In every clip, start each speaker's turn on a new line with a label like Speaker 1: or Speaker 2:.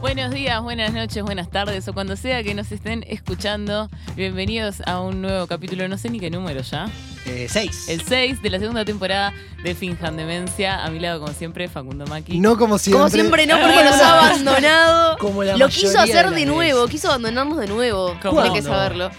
Speaker 1: Buenos días, buenas noches, buenas tardes o cuando sea que nos estén escuchando. Bienvenidos a un nuevo capítulo, no sé ni qué número ya.
Speaker 2: Eh, seis.
Speaker 1: El 6 de la segunda temporada de Finjan Demencia. A mi lado, como siempre, Facundo Maki.
Speaker 2: No como siempre.
Speaker 3: Como siempre no, porque nos ha abandonado.
Speaker 2: Como la
Speaker 3: Lo quiso hacer
Speaker 2: de
Speaker 3: nuevo, quiso abandonarnos de nuevo.
Speaker 1: ¿Cómo
Speaker 3: Tiene que
Speaker 2: no?
Speaker 3: saberlo.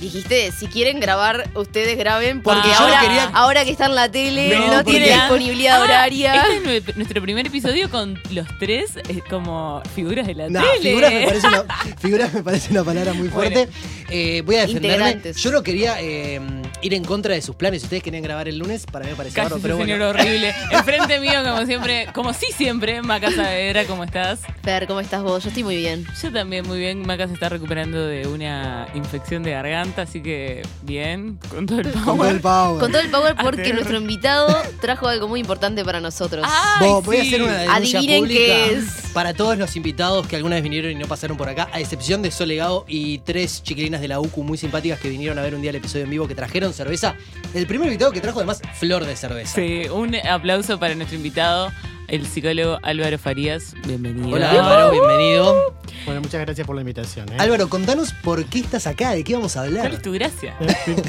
Speaker 3: Dijiste, si quieren grabar, ustedes graben, porque
Speaker 1: Ah,
Speaker 3: ahora,
Speaker 2: quería-
Speaker 3: ahora que está en la tele
Speaker 1: No,
Speaker 3: no, tiene disponibilidad
Speaker 1: Ah,
Speaker 3: horaria.
Speaker 1: Este es nue- nuestro primer episodio con los tres eh, como figuras de la
Speaker 2: No,
Speaker 1: tele.
Speaker 2: figuras me, parece una, figuras me parece una palabra muy fuerte. Eh, voy a defenderme. Yo no quería eh, ir en contra de sus planes. Si ustedes querían grabar el lunes, para mí me parece bárbaro,
Speaker 1: Cállese,
Speaker 2: pero
Speaker 1: señor
Speaker 2: bueno.
Speaker 1: horrible. Enfrente mío, como siempre, como sí siempre, Maca Saavedra, ¿cómo estás?
Speaker 3: Fer, ¿cómo estás vos? Yo estoy muy bien.
Speaker 1: Yo también muy bien. Maca se está recuperando de una infección de garganta, así que bien, con todo el
Speaker 2: Con todo
Speaker 1: power.
Speaker 2: el power.
Speaker 3: Con todo el power porque nuestro invitado trajo algo muy importante para nosotros.
Speaker 1: Ay,
Speaker 2: voy a hacer una denuncia
Speaker 3: Adivinen
Speaker 2: pública
Speaker 3: qué es.
Speaker 2: para todos los invitados que alguna vez vinieron y no pasaron por acá, a excepción de Solegado y tres chiquilinas de la UCU muy simpáticas que vinieron a ver un día el episodio en vivo que trajeron cerveza. El primer invitado que trajo además flor de cerveza.
Speaker 1: Sí, un aplauso para nuestro invitado, el psicólogo Álvaro Farías. Bienvenido.
Speaker 2: Hola Álvaro, bienvenido.
Speaker 4: Bueno, muchas gracias por la invitación. ¿eh?
Speaker 2: Álvaro, contanos por qué estás acá, de qué vamos a
Speaker 1: ¿Cuál
Speaker 2: hablar.
Speaker 1: es tu gracia?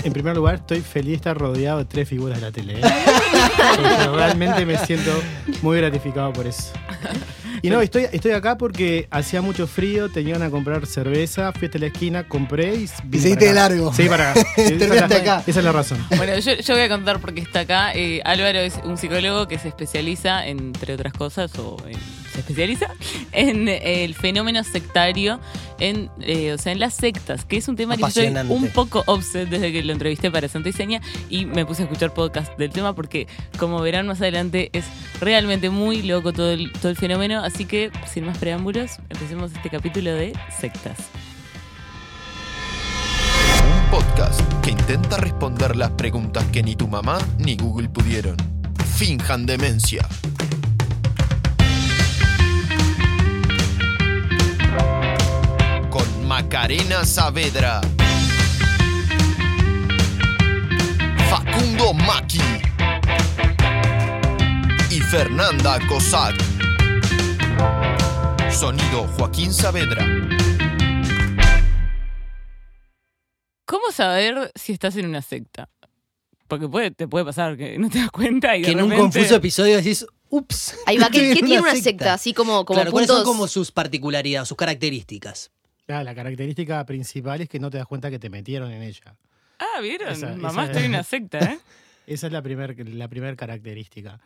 Speaker 4: En primer lugar, estoy feliz de estar rodeado de tres figuras de la tele. ¿eh? Realmente me siento muy gratificado por eso. Y no, estoy, estoy acá porque hacía mucho frío, tenían a comprar cerveza, fui hasta la esquina, compré y... vine
Speaker 2: seguiste de largo.
Speaker 4: Sí, para acá.
Speaker 2: Terminaste acá.
Speaker 4: Esa es la razón.
Speaker 1: Bueno, yo, yo voy a contar por qué está acá. Eh, Álvaro es un psicólogo que se especializa, entre otras cosas, o en- se especializa en eh, el fenómeno sectario, en, eh, o sea, en las sectas, que es un tema que yo estoy
Speaker 2: Apasionante.
Speaker 1: un poco obsed desde que lo entrevisté para Santa y Seña y me puse a escuchar podcast del tema porque, como verán más adelante, es realmente muy loco todo el, todo el fenómeno. Así que, sin más preámbulos, empecemos este capítulo de sectas.
Speaker 5: Un podcast que intenta responder las preguntas que ni tu mamá ni Google pudieron. Finjan demencia. Macarena Saavedra. Facundo Maki. Y Fernanda Cossack. Sonido Joaquín Saavedra.
Speaker 1: ¿Cómo saber si estás en una secta? Porque puede, te puede pasar que no te das cuenta y de
Speaker 2: Que en un confuso episodio decís, ups.
Speaker 3: Ahí va, ¿qué, qué
Speaker 2: en
Speaker 3: tiene una secta? Así como, como
Speaker 2: claro, ¿cuáles son como sus particularidades, sus características?
Speaker 4: Ah, la característica principal es que no te das cuenta que te metieron en ella.
Speaker 1: Ah, ¿vieron?
Speaker 4: Esa-
Speaker 1: Mamá,
Speaker 4: esa-
Speaker 1: estoy en una secta, ¿eh?
Speaker 4: Esa es la primera la primer característica.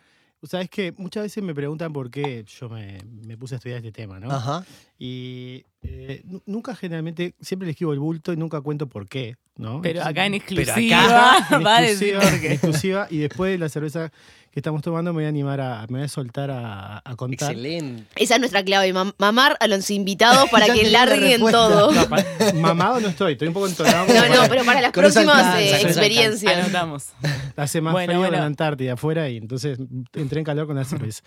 Speaker 4: Sabes que muchas veces me preguntan por qué yo me, me puse a estudiar este tema, ¿no?
Speaker 2: Ajá.
Speaker 4: Y eh, nu- nunca generalmente, siempre le esquivo el bulto y nunca cuento por qué, ¿no?
Speaker 1: Pero acá en exclusiva
Speaker 4: en
Speaker 1: va a decir
Speaker 4: exclusiva, y después de la cerveza que estamos tomando me voy a animar a, me voy a soltar a, a contar.
Speaker 2: Excelente.
Speaker 3: Esa es nuestra clave, mam- mamar a los invitados para que larguen todo.
Speaker 4: No, mamado no estoy, estoy un poco entonado.
Speaker 3: No, no,
Speaker 4: para-
Speaker 3: pero para las próximas
Speaker 2: alcanza,
Speaker 3: eh, experiencias.
Speaker 1: Anotamos.
Speaker 4: Hace más
Speaker 1: Bueno,
Speaker 4: frío
Speaker 1: bueno.
Speaker 4: en la Antártida afuera y entonces entré en calor con la cerveza.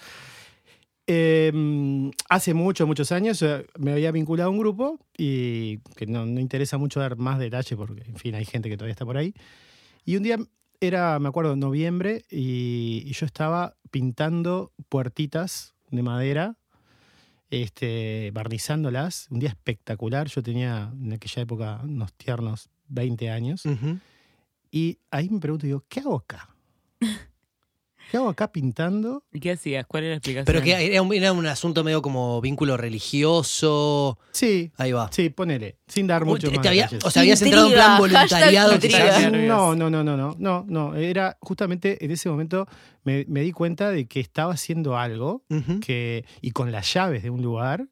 Speaker 4: Eh, hace muchos, muchos años eh, me había vinculado a un grupo y que no, no interesa mucho dar más detalle porque, en fin, hay gente que todavía está por ahí. Y un día era, me acuerdo, noviembre y, y yo estaba pintando puertitas de madera, este, barnizándolas. Un día espectacular. Yo tenía en aquella época unos tiernos 20 años.
Speaker 2: Ujú.
Speaker 4: Y ahí me pregunto, digo, ¿qué hago acá? ¿Qué hago acá pintando?
Speaker 1: ¿Y qué hacías? ¿Cuál era la explicación?
Speaker 2: Pero que era un, era un asunto medio como vínculo religioso.
Speaker 4: Sí,
Speaker 2: Ahí va.
Speaker 4: sí, ponele, sin dar mucho
Speaker 2: Te-
Speaker 4: más
Speaker 2: te había-
Speaker 4: detalles.
Speaker 2: o sea, habías entrado en plan voluntariado. quizás.
Speaker 1: nervioso.
Speaker 4: No, no, no, no, no, no, no. Era justamente en ese momento me, me di cuenta de que estaba haciendo algo
Speaker 2: Ujú.
Speaker 4: que, y con las llaves de un lugar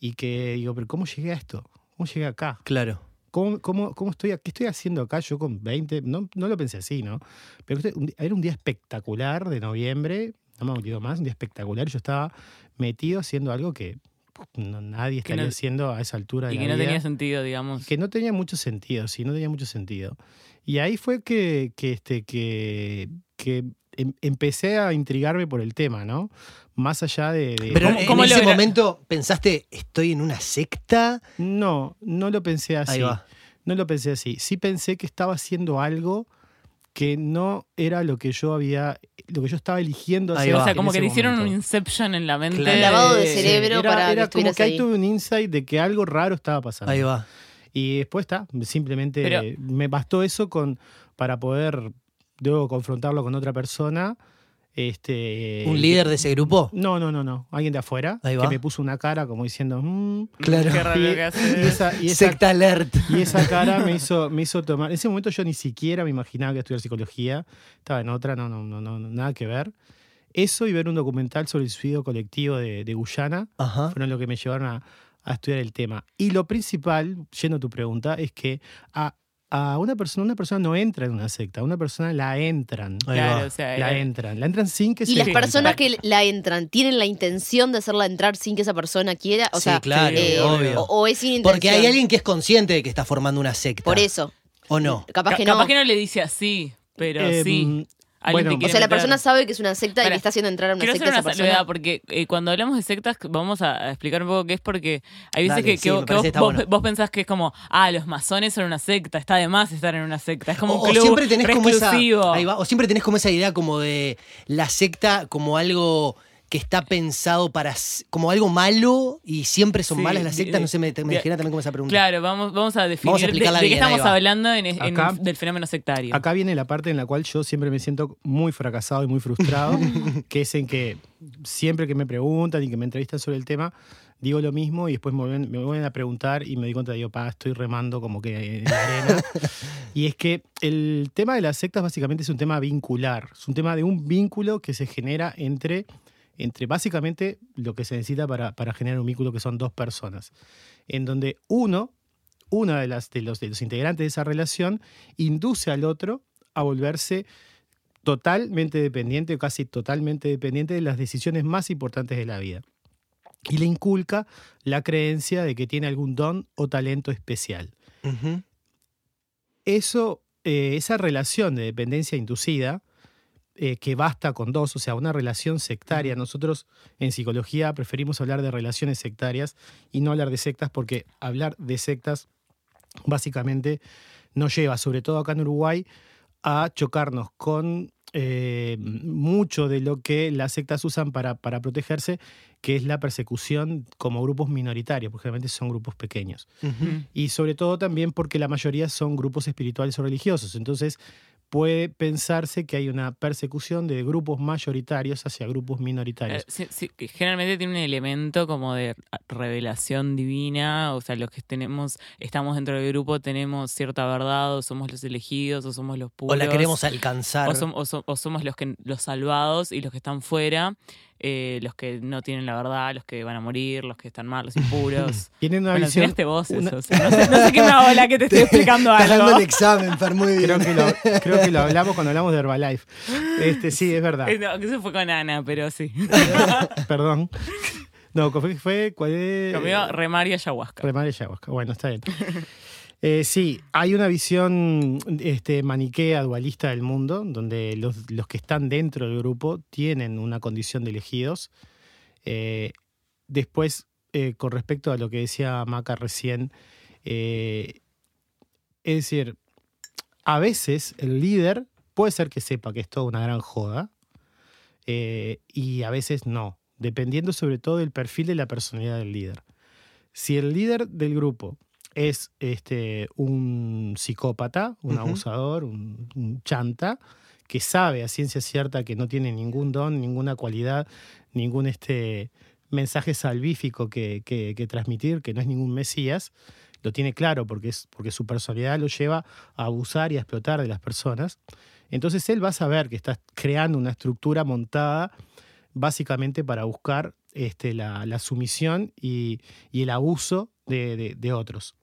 Speaker 4: y que digo, pero ¿cómo llegué a esto? ¿Cómo llegué acá?
Speaker 2: Claro.
Speaker 4: ¿Cómo, cómo, cómo estoy, ¿Qué estoy haciendo acá yo con 20? No, no lo pensé así, ¿no? Pero era un día espectacular de noviembre, no me olvido más, un día espectacular. Yo estaba metido haciendo algo que no- nadie estaría
Speaker 1: no-
Speaker 4: haciendo a esa altura de
Speaker 1: Y
Speaker 4: la
Speaker 1: que no
Speaker 4: vida.
Speaker 1: tenía sentido, digamos.
Speaker 4: Que no tenía mucho sentido, sí, no tenía mucho sentido. Y ahí fue que, que, este, que, que em- empecé a intrigarme por el tema, ¿no? Más allá de... de-
Speaker 2: Pero
Speaker 1: ¿Cómo-
Speaker 2: en
Speaker 1: cómo
Speaker 2: ese
Speaker 1: logra-
Speaker 2: momento pensaste, estoy en una secta.
Speaker 4: No, no lo pensé así.
Speaker 2: Ahí va.
Speaker 4: No lo pensé así. Sí pensé que estaba haciendo algo que no era lo que yo había, lo que yo estaba eligiendo hacer.
Speaker 1: O sea,
Speaker 4: en
Speaker 1: como que
Speaker 4: ese
Speaker 1: le hicieron un
Speaker 4: momento.
Speaker 1: inception en la mente.
Speaker 2: Claro.
Speaker 3: Lavado de
Speaker 1: Sí.
Speaker 3: cerebro.
Speaker 4: era,
Speaker 3: para que
Speaker 4: era como
Speaker 3: estuvieras
Speaker 4: que ahí
Speaker 3: ahí.
Speaker 4: tuve un insight de que algo raro estaba pasando.
Speaker 2: Ahí va.
Speaker 4: Y después está, simplemente
Speaker 1: Pero-
Speaker 4: me bastó eso con para poder luego confrontarlo con otra persona. Este,
Speaker 2: ¿Un líder de ese grupo?
Speaker 4: No, no, no, no. Alguien de afuera
Speaker 2: Ahí
Speaker 4: que me puso una cara como diciendo. "Mm".
Speaker 2: Claro.
Speaker 1: Qué raro
Speaker 4: Y,
Speaker 1: que
Speaker 4: y
Speaker 1: hace.
Speaker 4: esa, y, esa,
Speaker 2: Secta alert.
Speaker 4: y esa cara me hizo, me hizo tomar. En ese momento yo ni siquiera me imaginaba que iba a estudiar psicología. Estaba en otra, no, no, no, no, nada que ver. Eso y ver un documental sobre el suicidio colectivo de, de Guyana
Speaker 2: Ajá.
Speaker 4: fueron lo que me llevaron a, a estudiar el tema. Y lo principal, yendo a tu pregunta, es que a, a una persona, una persona no entra en una secta, a una persona la entran.
Speaker 1: Claro, o sea,
Speaker 4: La
Speaker 1: era-
Speaker 4: entran, la entran sin que
Speaker 3: Y
Speaker 4: se
Speaker 3: las
Speaker 4: den
Speaker 3: personas que la entran, ¿tienen la intención de hacerla entrar sin que esa persona quiera? O
Speaker 2: Sí,
Speaker 3: sea,
Speaker 2: claro,
Speaker 3: eh,
Speaker 2: obvio.
Speaker 3: o, o es sin intención.
Speaker 2: Porque hay alguien que es consciente de que está formando una secta.
Speaker 3: Por eso.
Speaker 2: ¿O no?
Speaker 3: Capaz
Speaker 1: Ca-
Speaker 3: que no.
Speaker 1: Capaz que no le dice así, pero
Speaker 4: Eh,
Speaker 1: sí.
Speaker 4: Bueno,
Speaker 3: O sea, la persona sabe que es una secta y le está haciendo entrar a una
Speaker 1: Quiero
Speaker 3: secta
Speaker 1: hacer
Speaker 3: a
Speaker 1: una
Speaker 3: esa persona.
Speaker 1: porque eh, cuando hablamos de sectas vamos a explicar un poco qué es porque hay veces
Speaker 2: Dale,
Speaker 1: que,
Speaker 2: sí,
Speaker 1: que vos, que
Speaker 2: parece
Speaker 1: vos,
Speaker 2: que está
Speaker 1: vos-
Speaker 2: bueno.
Speaker 1: vos pensás que es como, ah, los masones son una secta, está de más estar en una secta, es como
Speaker 2: O,
Speaker 1: un
Speaker 2: o
Speaker 1: club
Speaker 2: siempre tenés como esa,
Speaker 1: exclusivo.
Speaker 2: ahí va, o siempre tenés como esa idea como de la secta como algo que está pensado para como algo malo y siempre son
Speaker 1: Sí,
Speaker 2: malas las sectas, no sé, me, me genera también como esa pregunta.
Speaker 1: Claro, vamos, vamos a definir
Speaker 2: Vamos a
Speaker 1: de- de, qué estamos hablando en, en-
Speaker 4: Acá-
Speaker 1: del fenómeno sectario.
Speaker 4: Acá viene la parte en la cual yo siempre me siento muy fracasado y muy frustrado, que es en que siempre que me preguntan y que me entrevistan sobre el tema, digo lo mismo y después me vuelven, me vuelven a preguntar y me doy cuenta, digo, pa, estoy remando como que en la arena. y es que el tema de las sectas básicamente es un tema vincular, es un tema de un vínculo que se genera entre, entre básicamente lo que se necesita para, para generar un vínculo que son dos personas, en donde uno, una de, las, de, los, de los integrantes de esa relación, induce al otro a volverse totalmente dependiente o casi totalmente dependiente de las decisiones más importantes de la vida. Y le inculca la creencia de que tiene algún don o talento especial. Eso, eh, esa relación de dependencia inducida, eh, que basta con dos, o sea, una relación sectaria. Nosotros en psicología preferimos hablar de relaciones sectarias y no hablar de sectas porque hablar de sectas básicamente nos lleva, sobre todo acá en Uruguay, a chocarnos con eh, mucho de lo que las sectas usan para, para protegerse, que es la persecución como grupos minoritarios, porque generalmente son grupos pequeños y sobre todo también porque la mayoría son grupos espirituales o religiosos. Entonces puede pensarse que hay una persecución de grupos mayoritarios hacia grupos
Speaker 1: Eh,
Speaker 4: minoritarios.
Speaker 1: sí, sí, que generalmente tiene un elemento como de revelación divina, o sea, los que tenemos, estamos dentro del grupo, tenemos cierta verdad, o somos los elegidos, o somos los
Speaker 2: O
Speaker 1: puros.
Speaker 2: la queremos alcanzar.
Speaker 1: o, som- o so- o somos los que los salvados y los que están fuera, eh, los que no tienen la verdad, los que van a morir, los que están mal, los impuros.
Speaker 4: Tienen una
Speaker 1: bueno,
Speaker 4: visión.
Speaker 1: tiraste vos
Speaker 4: una-
Speaker 1: eso. o sea, no, sé, no sé qué me hago la que te estoy explicando
Speaker 2: Estás dando
Speaker 1: algo.
Speaker 2: el examen, Fer, muy bien.
Speaker 4: Creo que, lo, creo que lo hablamos cuando hablamos de Herbalife. Este, sí, es verdad.
Speaker 1: Eh, no, eso fue con Ana, pero sí.
Speaker 4: Perdón. No, fue, fue ¿cuál es?
Speaker 1: Comió remar y ayahuasca.
Speaker 4: Remar y ayahuasca. Bueno, está bien. Eh, sí, hay una visión este, maniquea, dualista del mundo, donde los, que están dentro del grupo tienen una condición de elegidos. Eh, después, eh, con respecto a lo que decía Maca recién, es decir, a veces el líder puede ser que sepa que es toda una gran joda y a veces no, dependiendo sobre todo del perfil de la personalidad del líder. Si el líder del grupo es este, un psicópata, un abusador, un, un chanta, que sabe a ciencia cierta que no tiene ningún don, ninguna cualidad, ningún este, mensaje salvífico que, que- que transmitir, que no es ningún mesías, lo tiene claro porque, es, porque su personalidad lo lleva a abusar y a explotar de las personas. Entonces él va a saber que está creando una estructura montada básicamente para buscar este, la, la sumisión y, y el abuso de, de- de otros.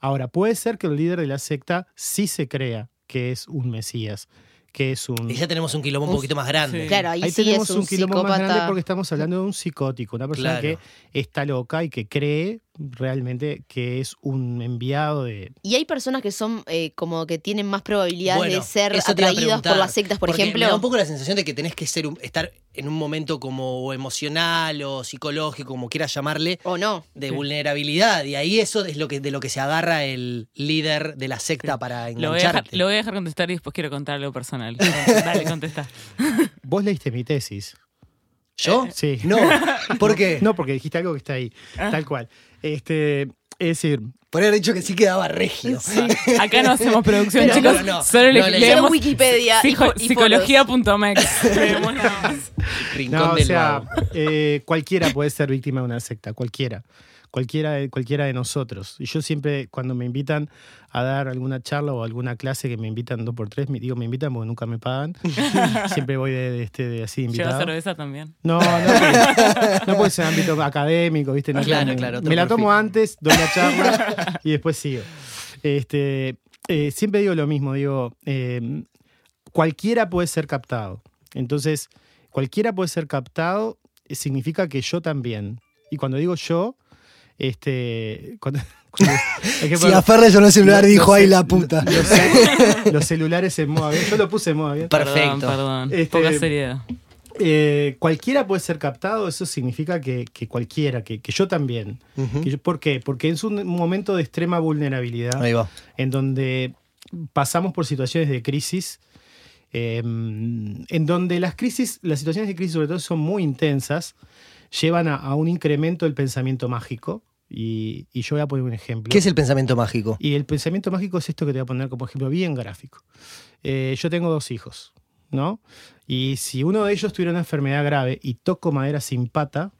Speaker 4: Ahora, puede ser que el líder de la secta sí se crea que es un mesías, que es un...
Speaker 2: Y ya tenemos un quilombo un
Speaker 3: Un-
Speaker 2: poquito más grande.
Speaker 1: Sí.
Speaker 3: Claro, ahí,
Speaker 4: Ahí
Speaker 3: sí
Speaker 4: tenemos
Speaker 3: es un,
Speaker 4: un quilombo más grande porque estamos hablando de un psicótico, una persona
Speaker 2: Claro.
Speaker 4: que está loca y que cree realmente que es un enviado de...
Speaker 3: Y hay personas que son eh, como que tienen más probabilidades
Speaker 2: Bueno,
Speaker 3: de ser
Speaker 2: eso te iba a
Speaker 3: atraídas por las sectas, por
Speaker 2: porque
Speaker 3: ejemplo.
Speaker 2: Me da un poco la sensación de que tenés que ser un- estar en un momento como emocional o psicológico, como quieras llamarle,
Speaker 3: O no.
Speaker 2: de vulnerabilidad. Y ahí eso es lo que, de lo que se agarra el líder de la secta para
Speaker 1: Lo voy, a dejar,
Speaker 2: engancharte.
Speaker 1: lo voy a dejar contestar y después quiero contar algo personal. Dale, contesta.
Speaker 4: Vos leíste mi tesis.
Speaker 2: ¿Yo?
Speaker 4: Sí.
Speaker 2: No. ¿Por qué?
Speaker 4: No, porque dijiste algo que está ahí,
Speaker 1: Ah.
Speaker 4: tal cual. Este, es decir,
Speaker 2: Podría haber dicho que sí quedaba regio.
Speaker 1: Acá no hacemos producción,
Speaker 2: Pero
Speaker 1: chicos.
Speaker 2: no, no,
Speaker 1: solo le-
Speaker 2: no le-
Speaker 1: leemos
Speaker 3: Wikipedia
Speaker 1: psicología.mex.
Speaker 2: Rincón
Speaker 4: no, o
Speaker 2: del
Speaker 4: sea, eh, cualquiera puede ser víctima de una secta, cualquiera. Cualquiera de, cualquiera de nosotros. Y yo siempre, cuando me invitan a dar alguna charla o alguna clase que me invitan dos por tres, me, digo, me invitan porque nunca me pagan. siempre voy de, de este, de así
Speaker 1: Lleva
Speaker 4: invitado.
Speaker 1: cerveza también.
Speaker 4: No, no, porque- no puede ser ámbito académico, ¿viste? No,
Speaker 2: Claro,
Speaker 4: no,
Speaker 2: claro,
Speaker 4: Me la tomo antes, doy la charla y después sigo. Este, eh, siempre digo lo mismo, digo, eh, cualquiera puede ser captado. Entonces, cualquiera puede ser captado eh, significa que yo también. Y cuando digo yo, este, cuando- cuando- hay que
Speaker 6: Si a Ferre yo no celular
Speaker 4: Lo-
Speaker 6: dijo,
Speaker 4: lo
Speaker 6: ay la puta.
Speaker 4: los, ce- los celulares en modo avión. Yo lo puse en modo avión.
Speaker 2: Perfecto.
Speaker 1: Perdón, perdón.
Speaker 4: Este-
Speaker 1: Poca seriedad.
Speaker 4: Eh, cualquiera puede ser captado, eso significa que, que cualquiera, que, que yo también. Que yo- ¿Por qué? Porque es un momento de extrema vulnerabilidad
Speaker 2: Ahí va.
Speaker 4: en donde pasamos por situaciones de crisis, eh, en donde las crisis, las situaciones de crisis sobre todo son muy intensas, llevan a, a un incremento del pensamiento mágico. Y, y yo voy a poner un ejemplo.
Speaker 2: ¿Qué es el pensamiento mágico?
Speaker 4: Y el pensamiento mágico es esto que te voy a poner como ejemplo bien gráfico. Eh, yo tengo dos hijos, ¿no? Y si uno de ellos tuviera una enfermedad grave y toco madera sin pata,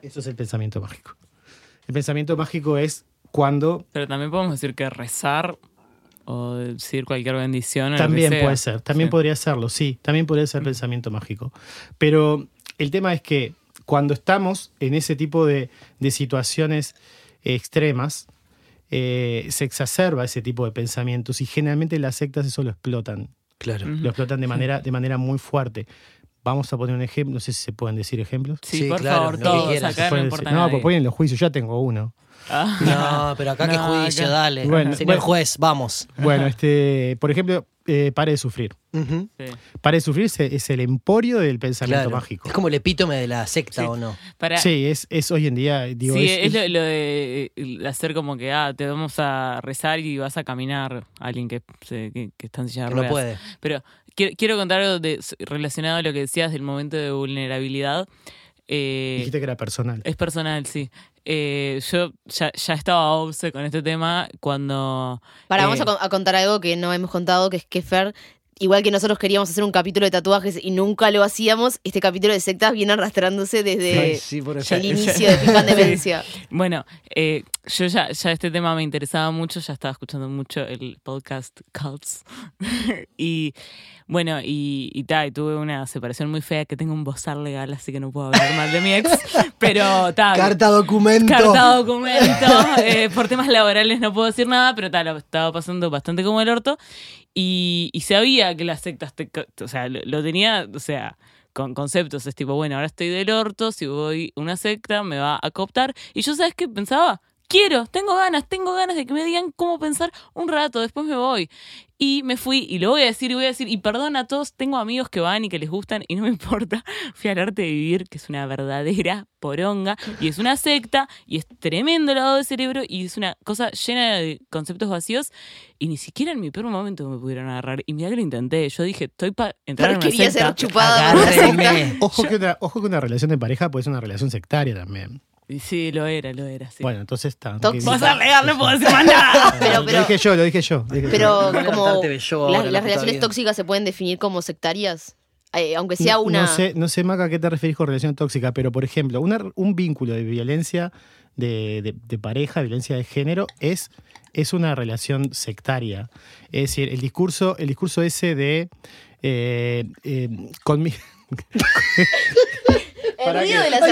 Speaker 4: eso es el pensamiento mágico. El pensamiento mágico es cuando
Speaker 1: Pero también podemos decir que rezar o decir cualquier bendición.
Speaker 4: También puede ser, también
Speaker 1: Sí.
Speaker 4: podría serlo, sí, también podría ser pensamiento mágico. Pero el tema es que cuando estamos en ese tipo de, de situaciones extremas, eh, se exacerba ese tipo de pensamientos y generalmente las sectas eso lo explotan,
Speaker 2: Claro.
Speaker 4: Lo explotan de manera, de manera muy fuerte. Vamos a poner un ejemplo, no sé si se pueden decir ejemplos.
Speaker 1: Sí,
Speaker 2: Sí,
Speaker 1: por
Speaker 2: claro,
Speaker 1: favor,
Speaker 2: que
Speaker 1: todos. Acá no importa
Speaker 4: pues ponen los juicios, ya tengo uno.
Speaker 1: Ah.
Speaker 2: No, pero acá qué
Speaker 1: No,
Speaker 2: juicio,
Speaker 1: acá-
Speaker 2: dale.
Speaker 4: Bueno,
Speaker 2: Señor
Speaker 4: bueno.
Speaker 2: juez, vamos.
Speaker 4: Bueno, este, por ejemplo, eh, pare de sufrir.
Speaker 1: Sí.
Speaker 4: Pare de sufrir es- es el emporio del pensamiento
Speaker 2: Claro.
Speaker 4: mágico.
Speaker 2: Es como el epítome de la secta,
Speaker 1: Sí.
Speaker 2: ¿o no?
Speaker 1: Para,
Speaker 4: Sí, es, es hoy en día, digo,
Speaker 1: sí,
Speaker 4: es-
Speaker 1: es, lo, lo de eh, hacer como que, ah, te vamos a rezar y vas a caminar a alguien que, se- que, que está en silla de
Speaker 2: Que no
Speaker 1: ruedas.
Speaker 2: puede.
Speaker 1: Pero quiero, quiero contar algo de, relacionado a lo que decías del momento de vulnerabilidad. Eh,
Speaker 4: dijiste que era personal.
Speaker 1: es personal, sí. Eh, yo ya, ya estaba obse con este tema cuando...
Speaker 3: Para,
Speaker 1: Eh,
Speaker 3: vamos a, con- a contar algo que no hemos contado, que es que Fer, igual que nosotros queríamos hacer un capítulo de tatuajes y nunca lo hacíamos, este capítulo de sectas viene arrastrándose desde
Speaker 6: Ay, sí, por
Speaker 3: el inicio de Pican Demencia.
Speaker 1: Bueno, eh, yo ya, ya este tema me interesaba mucho, ya estaba escuchando mucho el podcast Cults. y bueno, y, y, ta, y tuve una separación muy fea que tengo un bozal legal, así que no puedo hablar mal de mi ex. Pero ta,
Speaker 6: Carta documento.
Speaker 1: Carta, documento. eh, por temas laborales no puedo decir nada, pero tal, lo estaba pasando bastante como el orto. Y, y sabía que las sectas, te, o sea, lo, lo tenía, o sea, con conceptos. Es tipo, bueno, ahora estoy del orto, si voy a una secta me va a cooptar. Y yo, ¿sabes qué pensaba? Quiero, tengo ganas, tengo ganas de que me digan cómo pensar un rato, después me voy. Y me fui, y lo voy a decir, y voy a decir, y perdón a todos, tengo amigos que van y que les gustan, y no me importa. Fui al arte de vivir, que es una verdadera poronga, y es una secta, y es tremendo lavado de cerebro, y es una cosa llena de conceptos vacíos, y ni siquiera en mi peor momento me pudieron agarrar. Y mira que lo intenté, yo dije, estoy para entrar en una
Speaker 3: quería
Speaker 1: secta.
Speaker 3: ser chupada.
Speaker 4: Ojo que, una, ojo que una relación de pareja puede ser una relación sectaria también.
Speaker 1: Sí, lo era, lo era, sí.
Speaker 4: Bueno, entonces está.
Speaker 1: Vas a legal, no puedo decir más nada.
Speaker 3: Pero,
Speaker 4: Lo
Speaker 3: pero,
Speaker 4: dije yo, lo dije yo. lo dije yo.
Speaker 3: pero como
Speaker 2: ahora,
Speaker 3: las,
Speaker 2: la
Speaker 3: las
Speaker 2: puta
Speaker 3: relaciones
Speaker 2: vida.
Speaker 3: tóxicas se pueden definir como sectarias, Eh, aunque sea
Speaker 4: no,
Speaker 3: una...
Speaker 4: No sé, no sé, Maca, a qué te referís con relación tóxica, pero por ejemplo, una- un vínculo de violencia de, de- de pareja, violencia de género, es, es una relación sectaria. Es decir, el discurso, el discurso ese de. Eh, eh, con mi-
Speaker 3: El
Speaker 4: para
Speaker 3: ruido
Speaker 4: que-
Speaker 3: de las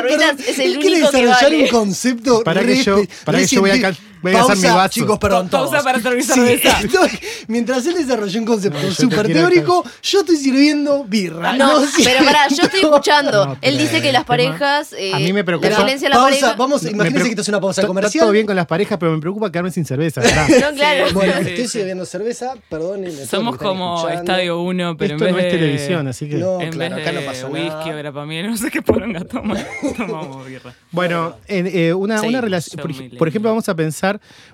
Speaker 3: es el único que
Speaker 6: desarrollar un concepto
Speaker 4: para que yo, para que yo voy a, Voy a hacer mi
Speaker 6: Pausa,
Speaker 4: vaso.
Speaker 6: chicos, perdón.
Speaker 1: Pausa
Speaker 6: todos.
Speaker 1: para servir
Speaker 6: Sí,
Speaker 1: cerveza.
Speaker 6: estoy- mientras él desarrolló un concepto
Speaker 4: No,
Speaker 6: súper
Speaker 4: quiero
Speaker 6: teórico, yo estoy sirviendo birra.
Speaker 3: No,
Speaker 6: sí.
Speaker 3: pero pará, yo estoy escuchando.
Speaker 4: No,
Speaker 3: Él dice que las parejas. eh,
Speaker 4: A mí me preocupa-
Speaker 3: La violencia en la
Speaker 6: Pausa,
Speaker 3: pareja.
Speaker 6: vamos, imagínense que esto es una pausa comercial.
Speaker 4: Está todo bien con las parejas, pero me preocupa quedarme sin cerveza. ¿verdad?
Speaker 3: No, claro.
Speaker 6: Bueno,
Speaker 1: Sí,
Speaker 6: estoy
Speaker 1: sí.
Speaker 6: sirviendo cerveza, perdónenme.
Speaker 1: Somos como Estadio 1, pero
Speaker 4: Esto
Speaker 1: en
Speaker 4: no
Speaker 1: vez
Speaker 4: es
Speaker 1: de...
Speaker 4: televisión, así que.
Speaker 6: No.
Speaker 1: en
Speaker 6: claro,
Speaker 1: vez
Speaker 6: acá no pasa
Speaker 1: whisky
Speaker 6: nada.
Speaker 1: grapamiel, no sé qué poronga toma, tomamos birra.
Speaker 4: Bueno, en, eh, una,
Speaker 6: Sí,
Speaker 4: relación, por ejemplo, vamos a pensar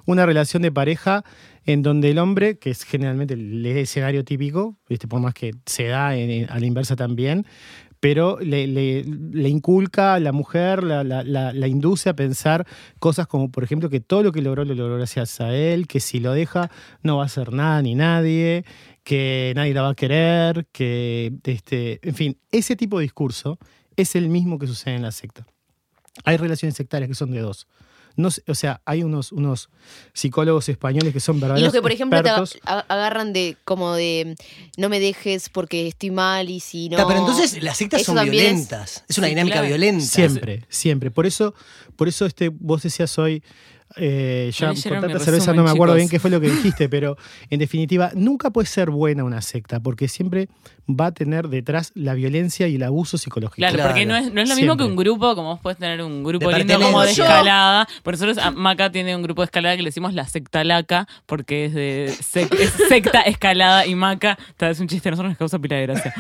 Speaker 4: una relación de pareja en donde el hombre, que es generalmente el escenario típico, ¿viste? por más que se da en- a la inversa también, pero le, inculca a la mujer, la induce a pensar cosas como, por ejemplo, que todo lo que logró lo logró gracias a él, que si lo deja no va a hacer nada ni nadie, que nadie la va a querer, que, este, en fin, ese tipo de discurso es el mismo que sucede en la secta. Hay relaciones sectarias que son de dos. No sé, o sea, hay unos, unos psicólogos españoles que son
Speaker 3: Y
Speaker 4: verdaderos
Speaker 3: los que, por ejemplo, te
Speaker 4: expertos.
Speaker 3: agarran de como de no me dejes porque estoy mal y si no.
Speaker 6: Pero entonces las sectas
Speaker 3: Eso
Speaker 6: son
Speaker 3: es-
Speaker 6: violentas. Es, una
Speaker 1: Sí,
Speaker 6: dinámica
Speaker 1: claro.
Speaker 6: violenta.
Speaker 4: Siempre, siempre. Por eso, por eso este, vos decías hoy, eh, ya con tanta cerveza
Speaker 1: resumen,
Speaker 4: no me acuerdo
Speaker 1: chicos.
Speaker 4: bien qué fue lo que dijiste, pero en definitiva, nunca puede ser buena una secta, porque siempre va a tener detrás la violencia y el abuso psicológico.
Speaker 1: Claro,
Speaker 6: Claro.
Speaker 1: porque no es, no es lo mismo
Speaker 4: Siempre.
Speaker 1: que un grupo, como vos puedes tener un grupo
Speaker 6: De
Speaker 1: lindo como de escalada. Por nosotros, a- Maca tiene un grupo de escalada que le decimos la secta laca, porque es de sec- es secta, escalada y Maca. Tal vez un chiste, a nosotros nos causa pila de gracia.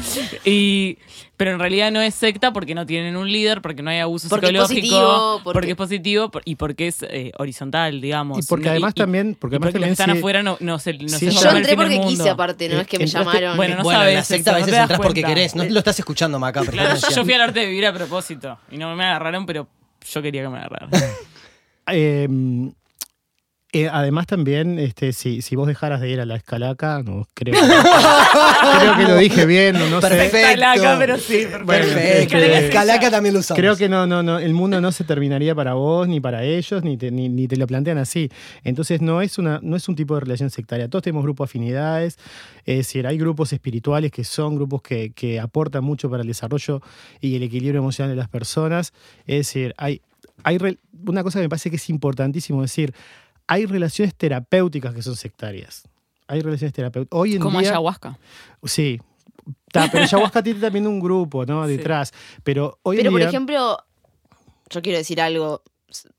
Speaker 1: Y, pero en realidad no es secta porque no tienen un líder, porque no hay abuso
Speaker 3: Porque es
Speaker 1: psicológico,
Speaker 3: positivo,
Speaker 1: porque...
Speaker 3: porque-
Speaker 1: es positivo y porque es eh, horizontal, digamos.
Speaker 4: Y porque
Speaker 1: No-
Speaker 4: además también- porque
Speaker 1: y
Speaker 4: además
Speaker 1: los que están
Speaker 4: si-
Speaker 1: afuera no, no se, no
Speaker 4: si
Speaker 1: se
Speaker 4: ella-
Speaker 3: Yo entré porque quise, aparte, no es que me
Speaker 4: entraste-
Speaker 3: llamaron.
Speaker 1: Bueno, no
Speaker 6: bueno,
Speaker 1: sabes
Speaker 6: en la secta a
Speaker 1: no
Speaker 6: veces
Speaker 1: das
Speaker 6: entras porque querés. No lo estás escuchando, Maca.
Speaker 1: Claro, yo fui al arte de vivir a propósito y no me agarraron, pero yo quería que me agarraran.
Speaker 4: Eh, eh, además también, este, si, si vos dejaras de ir a la escalaca, no creo, creo que lo dije bien, no, no sé.
Speaker 6: Perfecto.
Speaker 1: Calaca, pero sí, perfecto.
Speaker 4: Bueno,
Speaker 6: Perfecto.
Speaker 4: este,
Speaker 6: Calaca también lo usamos.
Speaker 4: Creo que no, no, no, el mundo no se terminaría para vos, ni para ellos, ni te, ni, ni te lo plantean así. Entonces no es una, no es un tipo de relación sectaria. Todos tenemos grupos de afinidades, es decir, hay grupos espirituales que son grupos que, que aportan mucho para el desarrollo y el equilibrio emocional de las personas. Es decir, hay, hay re- una cosa que me parece que es importantísimo decir, hay relaciones terapéuticas que son sectarias. Hay relaciones terapéuticas. Hoy en
Speaker 1: Como
Speaker 4: día,
Speaker 1: ayahuasca.
Speaker 4: Sí. Ta, pero ayahuasca tiene también un grupo, ¿no?
Speaker 1: Sí.
Speaker 4: Detrás. Pero hoy
Speaker 3: Pero,
Speaker 4: en
Speaker 3: por
Speaker 4: día.
Speaker 3: ejemplo, yo quiero decir algo.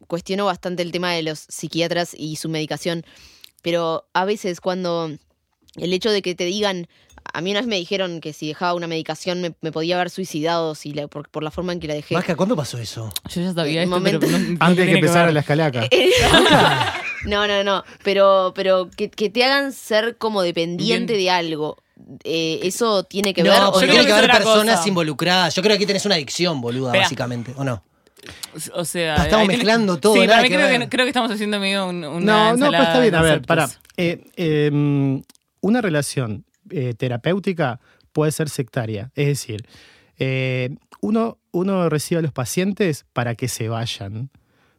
Speaker 3: Cuestiono bastante el tema de los psiquiatras y su medicación. Pero a veces cuando el hecho de que te digan. A mí una vez me dijeron que si dejaba una medicación me, me podía haber suicidado si la- por, por la forma en que la dejé.
Speaker 6: Maca, ¿cuándo pasó eso?
Speaker 1: Yo ya sabía
Speaker 3: En
Speaker 1: esto,
Speaker 3: momento-
Speaker 1: pero no- no
Speaker 4: Antes de que empezara la escalaca.
Speaker 3: No, no, no. Pero, pero que, que te hagan ser como dependiente
Speaker 1: Bien.
Speaker 3: de algo. eh, ¿Eso tiene que
Speaker 6: no,
Speaker 3: ver? o
Speaker 6: tiene que
Speaker 1: que
Speaker 6: haber personas
Speaker 1: cosa.
Speaker 6: involucradas. Yo creo que aquí tenés una adicción, boluda,
Speaker 1: Espera.
Speaker 6: básicamente. ¿O no?
Speaker 1: O sea,
Speaker 6: Ah, estamos
Speaker 1: tenés-
Speaker 6: mezclando todo,
Speaker 1: Sí,
Speaker 6: nada
Speaker 1: para mí
Speaker 6: que
Speaker 1: creo
Speaker 6: ver.
Speaker 1: que, creo que estamos haciendo medio un, una
Speaker 4: No, no,
Speaker 1: ensalada
Speaker 4: pues está bien.
Speaker 1: de
Speaker 4: A ver, para. Eh, eh, una relación eh, terapéutica puede ser sectaria. Es decir, eh, uno, uno recibe a los pacientes para que se vayan,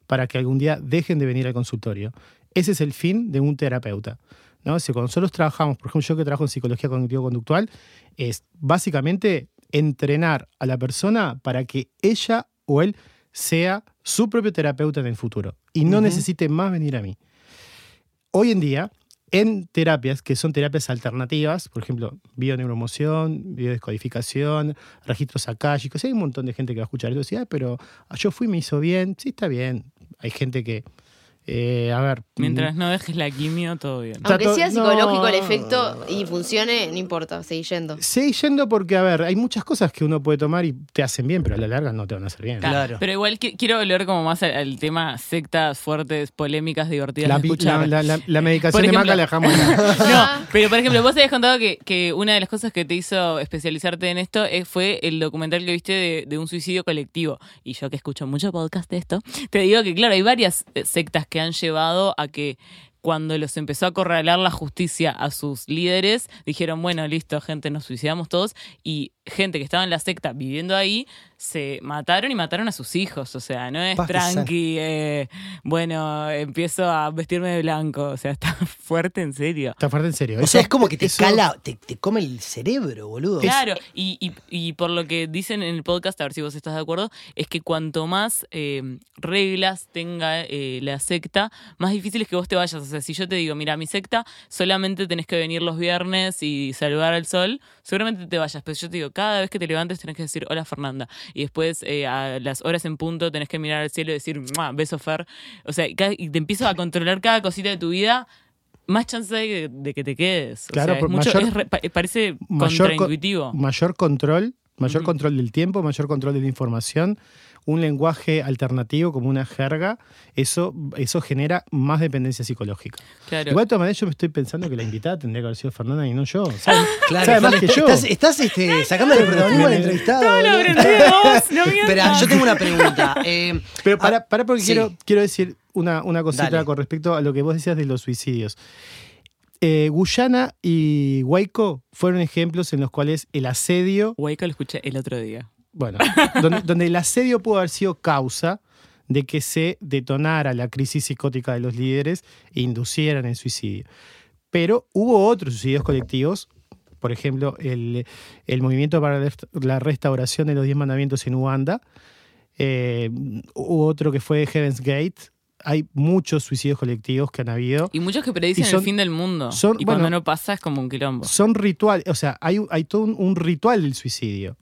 Speaker 4: para que algún día dejen de venir al consultorio. Ese es el fin de un terapeuta. ¿no? Si cuando nosotros trabajamos, por ejemplo, yo que trabajo en psicología cognitivo-conductual, es básicamente entrenar a la persona para que ella o él sea su propio terapeuta en el futuro y no
Speaker 6: Ujú.
Speaker 4: necesite más venir a mí. Hoy en día, en terapias que son terapias alternativas, por ejemplo, bioneuromoción, biodescodificación, registros akáshicos, hay un montón de gente que va a escuchar esto y dice, "Ah, pero yo fui me hizo bien, sí está bien. Hay gente que, eh, a ver,
Speaker 1: Mientras no dejes la quimio, todo bien.
Speaker 3: Aunque sea psicológico el efecto y funcione, no importa, seguí yendo.
Speaker 4: Seguí yendo porque, a ver, hay muchas cosas que uno puede tomar y te hacen bien, pero a la larga no te van a hacer bien.
Speaker 6: Claro.
Speaker 1: Pero igual qui- quiero volver como más al, al tema sectas fuertes, polémicas, divertidas
Speaker 4: La,
Speaker 1: de escuchar.
Speaker 4: la- la- la medicación
Speaker 1: Por
Speaker 4: de
Speaker 1: ejemplo-
Speaker 4: maca la dejamos.
Speaker 1: No, pero por ejemplo, vos habías contado que, que una de las cosas que te hizo especializarte en esto eh, fue el documental que viste de, de un suicidio colectivo. Y yo que escucho mucho podcast de esto, te digo que claro, hay varias eh, sectas que han llevado a que cuando los empezó a acorralar la justicia a sus líderes, dijeron, bueno, listo, gente, nos suicidamos todos. Y gente que estaba en la secta viviendo ahí se mataron y mataron a sus hijos. O sea, no es tranqui, eh, bueno, empiezo a vestirme de blanco. O sea, está fuerte en serio.
Speaker 4: Está fuerte en serio.
Speaker 2: O sea, es como que te
Speaker 4: eso-
Speaker 2: cala, te, te come el cerebro, boludo.
Speaker 1: Claro, y, y- y por lo que dicen en el podcast, a ver si vos estás de acuerdo, es que cuanto más eh, reglas tenga eh, la secta, más difícil es que vos te vayas. O sea, si yo te digo, mira, mi secta solamente tenés que venir los viernes y saludar al sol, seguramente te vayas. Pero yo te digo, cada vez que te levantes tenés que decir, hola Fernanda. Y después eh, a las horas en punto tenés que mirar al cielo y decir, "Mua, beso Fer. O sea, y te empiezo a controlar cada cosita de tu vida. Más chance de, de que te quedes. O
Speaker 4: Claro,
Speaker 1: sea, es mucho-
Speaker 4: mayor-
Speaker 1: es re- pa- parece
Speaker 4: mayor co-
Speaker 1: contraintuitivo.
Speaker 4: mayor control, mayor control del tiempo, mayor control de la información, un lenguaje alternativo como una jerga, eso, eso genera más dependencia psicológica.
Speaker 1: Claro.
Speaker 4: Igual de todas maneras yo me estoy pensando que la invitada tendría que haber sido Fernanda y no yo. ¿sabes?
Speaker 2: Claro,
Speaker 4: Sabe más que yo.
Speaker 2: Estás, estás, este, sacándole el protagonismo al entrevistado.
Speaker 1: Lo aprendí vos, no mientas.
Speaker 2: Espera, yo tengo una pregunta. Eh,
Speaker 4: Pero para, para porque
Speaker 2: sí.
Speaker 4: quiero, quiero decir una, una cosita
Speaker 2: Dale.
Speaker 4: con respecto a lo que vos decías de los suicidios. Eh, Guyana y Huayco fueron ejemplos en los cuales el asedio
Speaker 1: Waika lo escuché el otro día.
Speaker 4: bueno, donde, donde el asedio pudo haber sido causa de que se detonara la crisis psicótica de los líderes e inducieran el suicidio. Pero hubo otros suicidios colectivos, por ejemplo, el, el movimiento para la restauración de los diez mandamientos en Uganda, eh, hubo otro que fue Heaven's Gate. Hay muchos suicidios colectivos que han habido.
Speaker 1: Y muchos que predicen
Speaker 4: son-
Speaker 1: el fin del mundo.
Speaker 4: son-
Speaker 1: y cuando
Speaker 4: bueno,
Speaker 1: no pasa es como un quilombo.
Speaker 4: Son rituales, o sea, hay, hay todo un, un ritual del suicidio.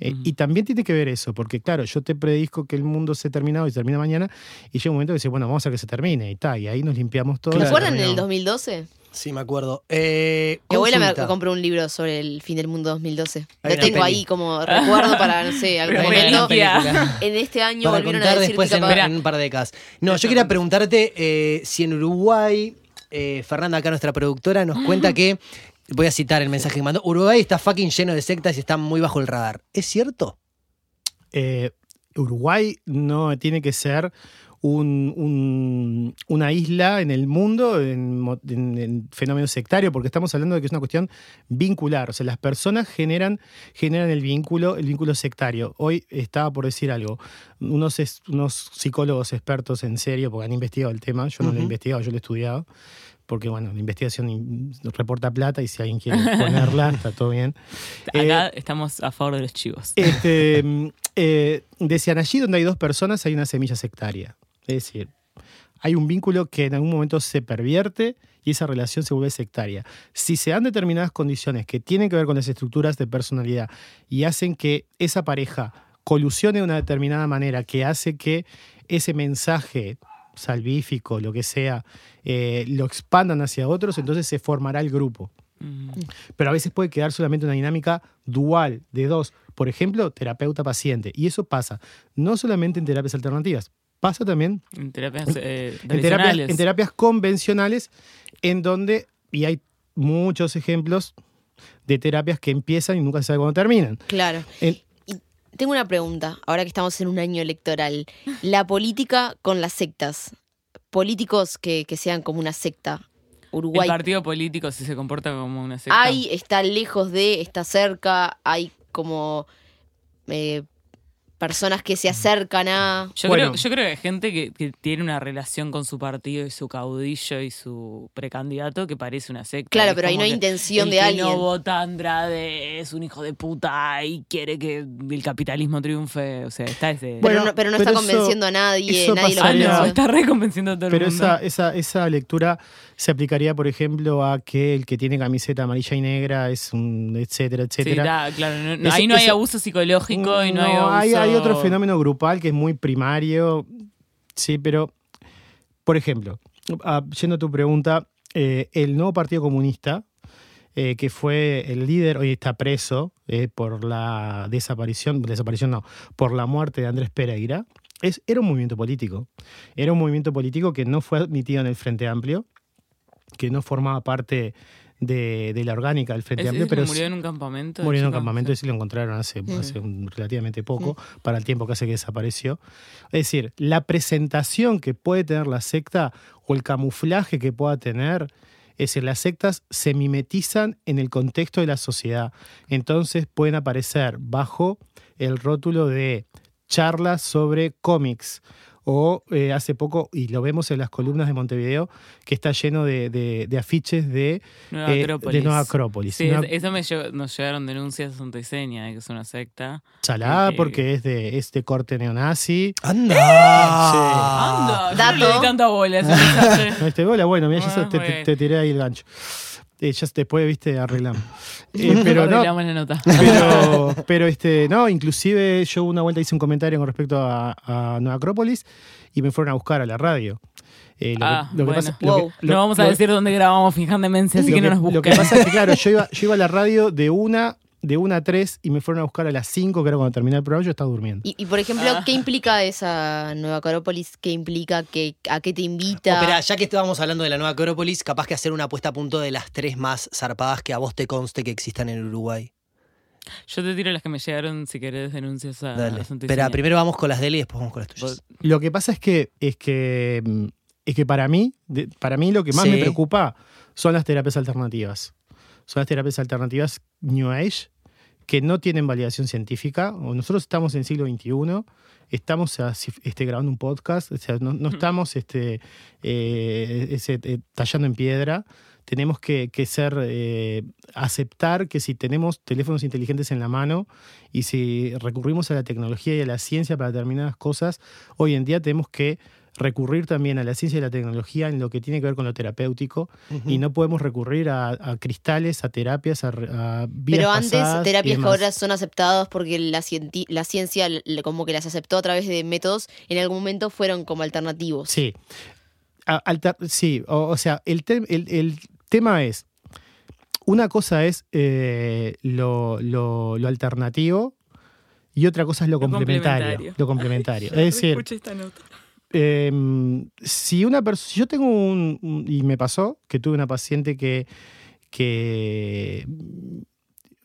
Speaker 4: Eh. Y también tiene que ver eso, porque claro, yo te predisco que el mundo se termina hoy, se termina mañana, y llega un momento que dice, bueno, vamos a hacer que se termine, y tal, y ahí nos limpiamos todo. se
Speaker 3: ¿Recuerdan en el
Speaker 4: terminó.
Speaker 3: 2012?
Speaker 2: Sí, me acuerdo. Eh,
Speaker 3: Mi abuela me compró un libro sobre el fin del mundo 2012.
Speaker 2: Hay
Speaker 3: Lo tengo
Speaker 2: peli.
Speaker 3: ahí como recuerdo para, no sé, algún momento. En este año
Speaker 2: Para
Speaker 3: volvieron a
Speaker 2: contar
Speaker 3: decir
Speaker 2: después
Speaker 3: que
Speaker 2: en,
Speaker 3: capaz-
Speaker 2: en un par de décadas. No, yo quería preguntarte eh, si en Uruguay, eh, Fernanda, acá nuestra productora, nos cuenta que, voy a citar el mensaje que mandó, Uruguay está fucking lleno de sectas y está muy bajo el radar. ¿Es cierto?
Speaker 4: Eh, Uruguay no tiene que ser un- un- una isla en el mundo en, en- en fenómeno sectario, porque estamos hablando de que es una cuestión vincular. O sea, las personas generan, generan el vínculo, el vínculo sectario. Hoy estaba por decir algo. Unos, es- unos psicólogos expertos en serio, porque han investigado el tema, yo no lo he investigado, yo lo he estudiado. Porque, bueno, la investigación in- reporta plata y si alguien quiere ponerla, está todo bien.
Speaker 1: Acá
Speaker 4: Eh,
Speaker 1: estamos a favor de los chivos.
Speaker 4: este, mm, eh, decían, allí donde hay dos personas hay una semilla sectaria. Es decir, hay un vínculo que en algún momento se pervierte y esa relación se vuelve sectaria. Si se dan determinadas condiciones que tienen que ver con las estructuras de personalidad y hacen que esa pareja colusione de una determinada manera, que hace que ese mensaje salvífico, lo que sea, eh, lo expandan hacia otros, entonces se formará el grupo
Speaker 1: Mm.
Speaker 4: pero a veces puede quedar solamente una dinámica dual de dos. Por ejemplo, terapeuta-paciente. Y eso pasa no solamente en terapias alternativas, pasa también
Speaker 1: En terapias eh,
Speaker 4: en terapias, en terapias convencionales, en donde, y hay muchos ejemplos de terapias que empiezan y nunca se sabe cuándo terminan.
Speaker 3: Claro.
Speaker 4: En-
Speaker 3: Tengo una pregunta, ahora que estamos en un año electoral. La política con las sectas. Políticos que, que sean como una secta.
Speaker 1: el
Speaker 3: Uruguay.
Speaker 1: partido político si se comporta como una secta.
Speaker 3: Hay, está lejos de, está cerca, hay como eh, personas que se acercan a...
Speaker 1: Yo,
Speaker 4: Bueno.
Speaker 1: creo, yo creo que hay gente que, que tiene una relación con su partido y su caudillo y su precandidato que parece una secta.
Speaker 3: Claro,
Speaker 1: Es
Speaker 3: pero ahí no hay intención
Speaker 1: el
Speaker 3: de
Speaker 1: que
Speaker 3: alguien.
Speaker 1: no vota Andrade es un hijo de puta y quiere que el capitalismo triunfe. O sea, está ese.
Speaker 3: Pero,
Speaker 4: Bueno,
Speaker 3: no, pero no
Speaker 4: pero
Speaker 3: está
Speaker 4: eso-
Speaker 3: convenciendo a nadie,
Speaker 4: eso
Speaker 3: nadie lo
Speaker 1: no, está re convenciendo a todo
Speaker 4: Pero
Speaker 1: el mundo.
Speaker 4: esa, esa, esa lectura se aplicaría, por ejemplo, a que el que tiene camiseta amarilla y negra es un etcétera,
Speaker 1: Sí,
Speaker 4: etcétera.
Speaker 1: da, claro, no- no- ahí no hay abuso psicológico y no, hay
Speaker 4: No,
Speaker 1: abuso...
Speaker 4: hay, otro fenómeno grupal que es muy primario. Sí, pero, por ejemplo, ah, yendo a tu pregunta, eh, el nuevo Partido Comunista, eh, que fue el líder, hoy está preso eh, por la desaparición, desaparición no, por la muerte de Andrés Pereira, es, era un movimiento político. Era un movimiento político que no fue admitido en el Frente Amplio, que no formaba parte de, de la orgánica del Frente
Speaker 1: ¿Ese-
Speaker 4: Amplio, pero
Speaker 1: murió en un campamento.
Speaker 4: Murió en un campamento y sí lo encontraron hace, hace un- relativamente poco, para el tiempo que hace que desapareció. Es decir, la presentación que puede tener la secta o el camuflaje que pueda tener Es decir, las sectas se mimetizan en el contexto de la sociedad. Entonces pueden aparecer bajo el rótulo de charlas sobre cómics. O eh, hace poco, y lo vemos en las columnas de Montevideo, que está lleno de, de- de afiches de,
Speaker 1: Nueva
Speaker 4: eh,
Speaker 1: Acrópolis.
Speaker 4: de Nueva Acrópolis.
Speaker 1: Sí,
Speaker 4: Nueva-
Speaker 1: eso me lle- nos llegaron denuncias a Santa Iseña, de que es una secta.
Speaker 4: Chalá,
Speaker 1: que-
Speaker 4: porque es de, es de corte neonazi.
Speaker 2: ¡Anda!
Speaker 1: Anda, yo no le
Speaker 3: Dato.
Speaker 1: di tanta bola.
Speaker 4: No, este, hola, bueno, mira, ya
Speaker 1: Ah,
Speaker 4: te, te-
Speaker 1: bueno.
Speaker 4: te tiré ahí el gancho. Eh, ya después, viste, arreglamos. Eh, pero no,
Speaker 1: Arreglamos la nota.
Speaker 4: pero, pero este, no, inclusive yo una vuelta hice un comentario con respecto a, a Nueva Acrópolis y me fueron a buscar a la radio. Eh, lo, que-
Speaker 1: Ah,
Speaker 4: lo que
Speaker 1: bueno.
Speaker 4: pasa, lo
Speaker 3: Wow.
Speaker 4: que- lo-
Speaker 1: no vamos a
Speaker 4: lo-
Speaker 1: decir dónde grabamos fijando demencia, así que, no nos busquen.
Speaker 4: Lo que pasa es que, claro, yo iba, yo iba a la radio de una, de una a tres y me fueron a buscar a las cinco, que era cuando terminé el programa, yo estaba durmiendo.
Speaker 3: Y, y, por ejemplo,
Speaker 1: Ah.
Speaker 3: ¿qué implica esa Nueva Acrópolis? ¿Qué implica? ¿Qué, ¿A qué te invita?
Speaker 2: Espera, ya que estábamos hablando de la nueva Acrópolis, capaz que hacer una puesta a punto de las tres más zarpadas que a vos te conste que existan en Uruguay.
Speaker 1: Yo te tiro las que me llegaron si querés denuncias a,
Speaker 2: Dale.
Speaker 1: Iseña.
Speaker 2: primero vamos con las de él y después vamos con las tuyas.
Speaker 1: Vos-
Speaker 4: Lo que pasa es que, es que, mm, es que para mí, de- para mí lo que más
Speaker 2: Sí.
Speaker 4: me preocupa son las terapias alternativas. Son las terapias alternativas New Age que no tienen validación científica. Nosotros estamos en el siglo XXI, estamos este, grabando un podcast, o sea, no, no estamos este, eh, ese, eh, tallando en piedra. Tenemos que, que ser, eh, aceptar que si tenemos teléfonos inteligentes en la mano y si recurrimos a la tecnología y a la ciencia para determinadas cosas, hoy en día tenemos que recurrir también a la ciencia y la tecnología en lo que tiene que ver con lo terapéutico y no podemos recurrir a, a cristales, a terapias, a, re- a vías
Speaker 3: Pero antes, terapias que ahora son aceptadas porque la, cienti- la ciencia como que las aceptó a través de métodos, en algún momento fueron como alternativos.
Speaker 4: Sí. A- alter- sí, o, o sea, el, te- el- el tema es, una cosa es eh, lo, lo- lo alternativo y otra cosa es lo,
Speaker 1: Lo
Speaker 4: complementario.
Speaker 1: complementario.
Speaker 4: Lo complementario. es decir,
Speaker 1: esta nota.
Speaker 4: Eh, si una persona, yo tengo un, un- y me pasó que tuve una paciente que, que,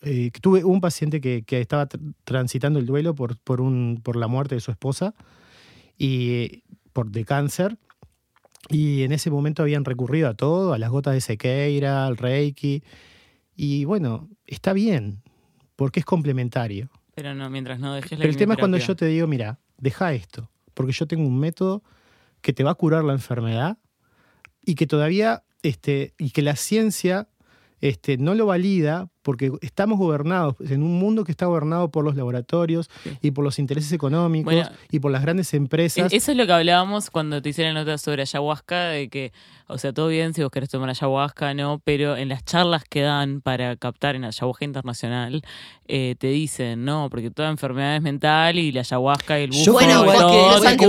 Speaker 4: eh, tuve un paciente que, que estaba tr- transitando el duelo por, por, un, por la muerte de su esposa y por de cáncer. Y en ese momento habían recurrido a todo, a las gotas de sequeira, al reiki. Y bueno, está bien, porque es complementario.
Speaker 1: Pero no, mientras no dejes la
Speaker 4: Pero el tema es cuando yo te digo, mira, deja esto, porque yo tengo un método que te va a curar la enfermedad y que todavía, este, y que la ciencia este, no lo valida porque estamos gobernados en un mundo que está gobernado por los laboratorios
Speaker 1: Sí.
Speaker 4: y por los intereses económicos
Speaker 1: Bueno,
Speaker 4: y por las grandes empresas.
Speaker 1: E- Eso es lo que hablábamos cuando te hicieron nota sobre ayahuasca, de que, o sea, todo bien si vos querés tomar ayahuasca, ¿no? Pero en las charlas que dan para captar en ayahuasca internacional, eh, te dicen, no, porque toda enfermedad es mental y la ayahuasca y el búfalo
Speaker 3: Bueno, igual
Speaker 1: todo
Speaker 3: que los anti-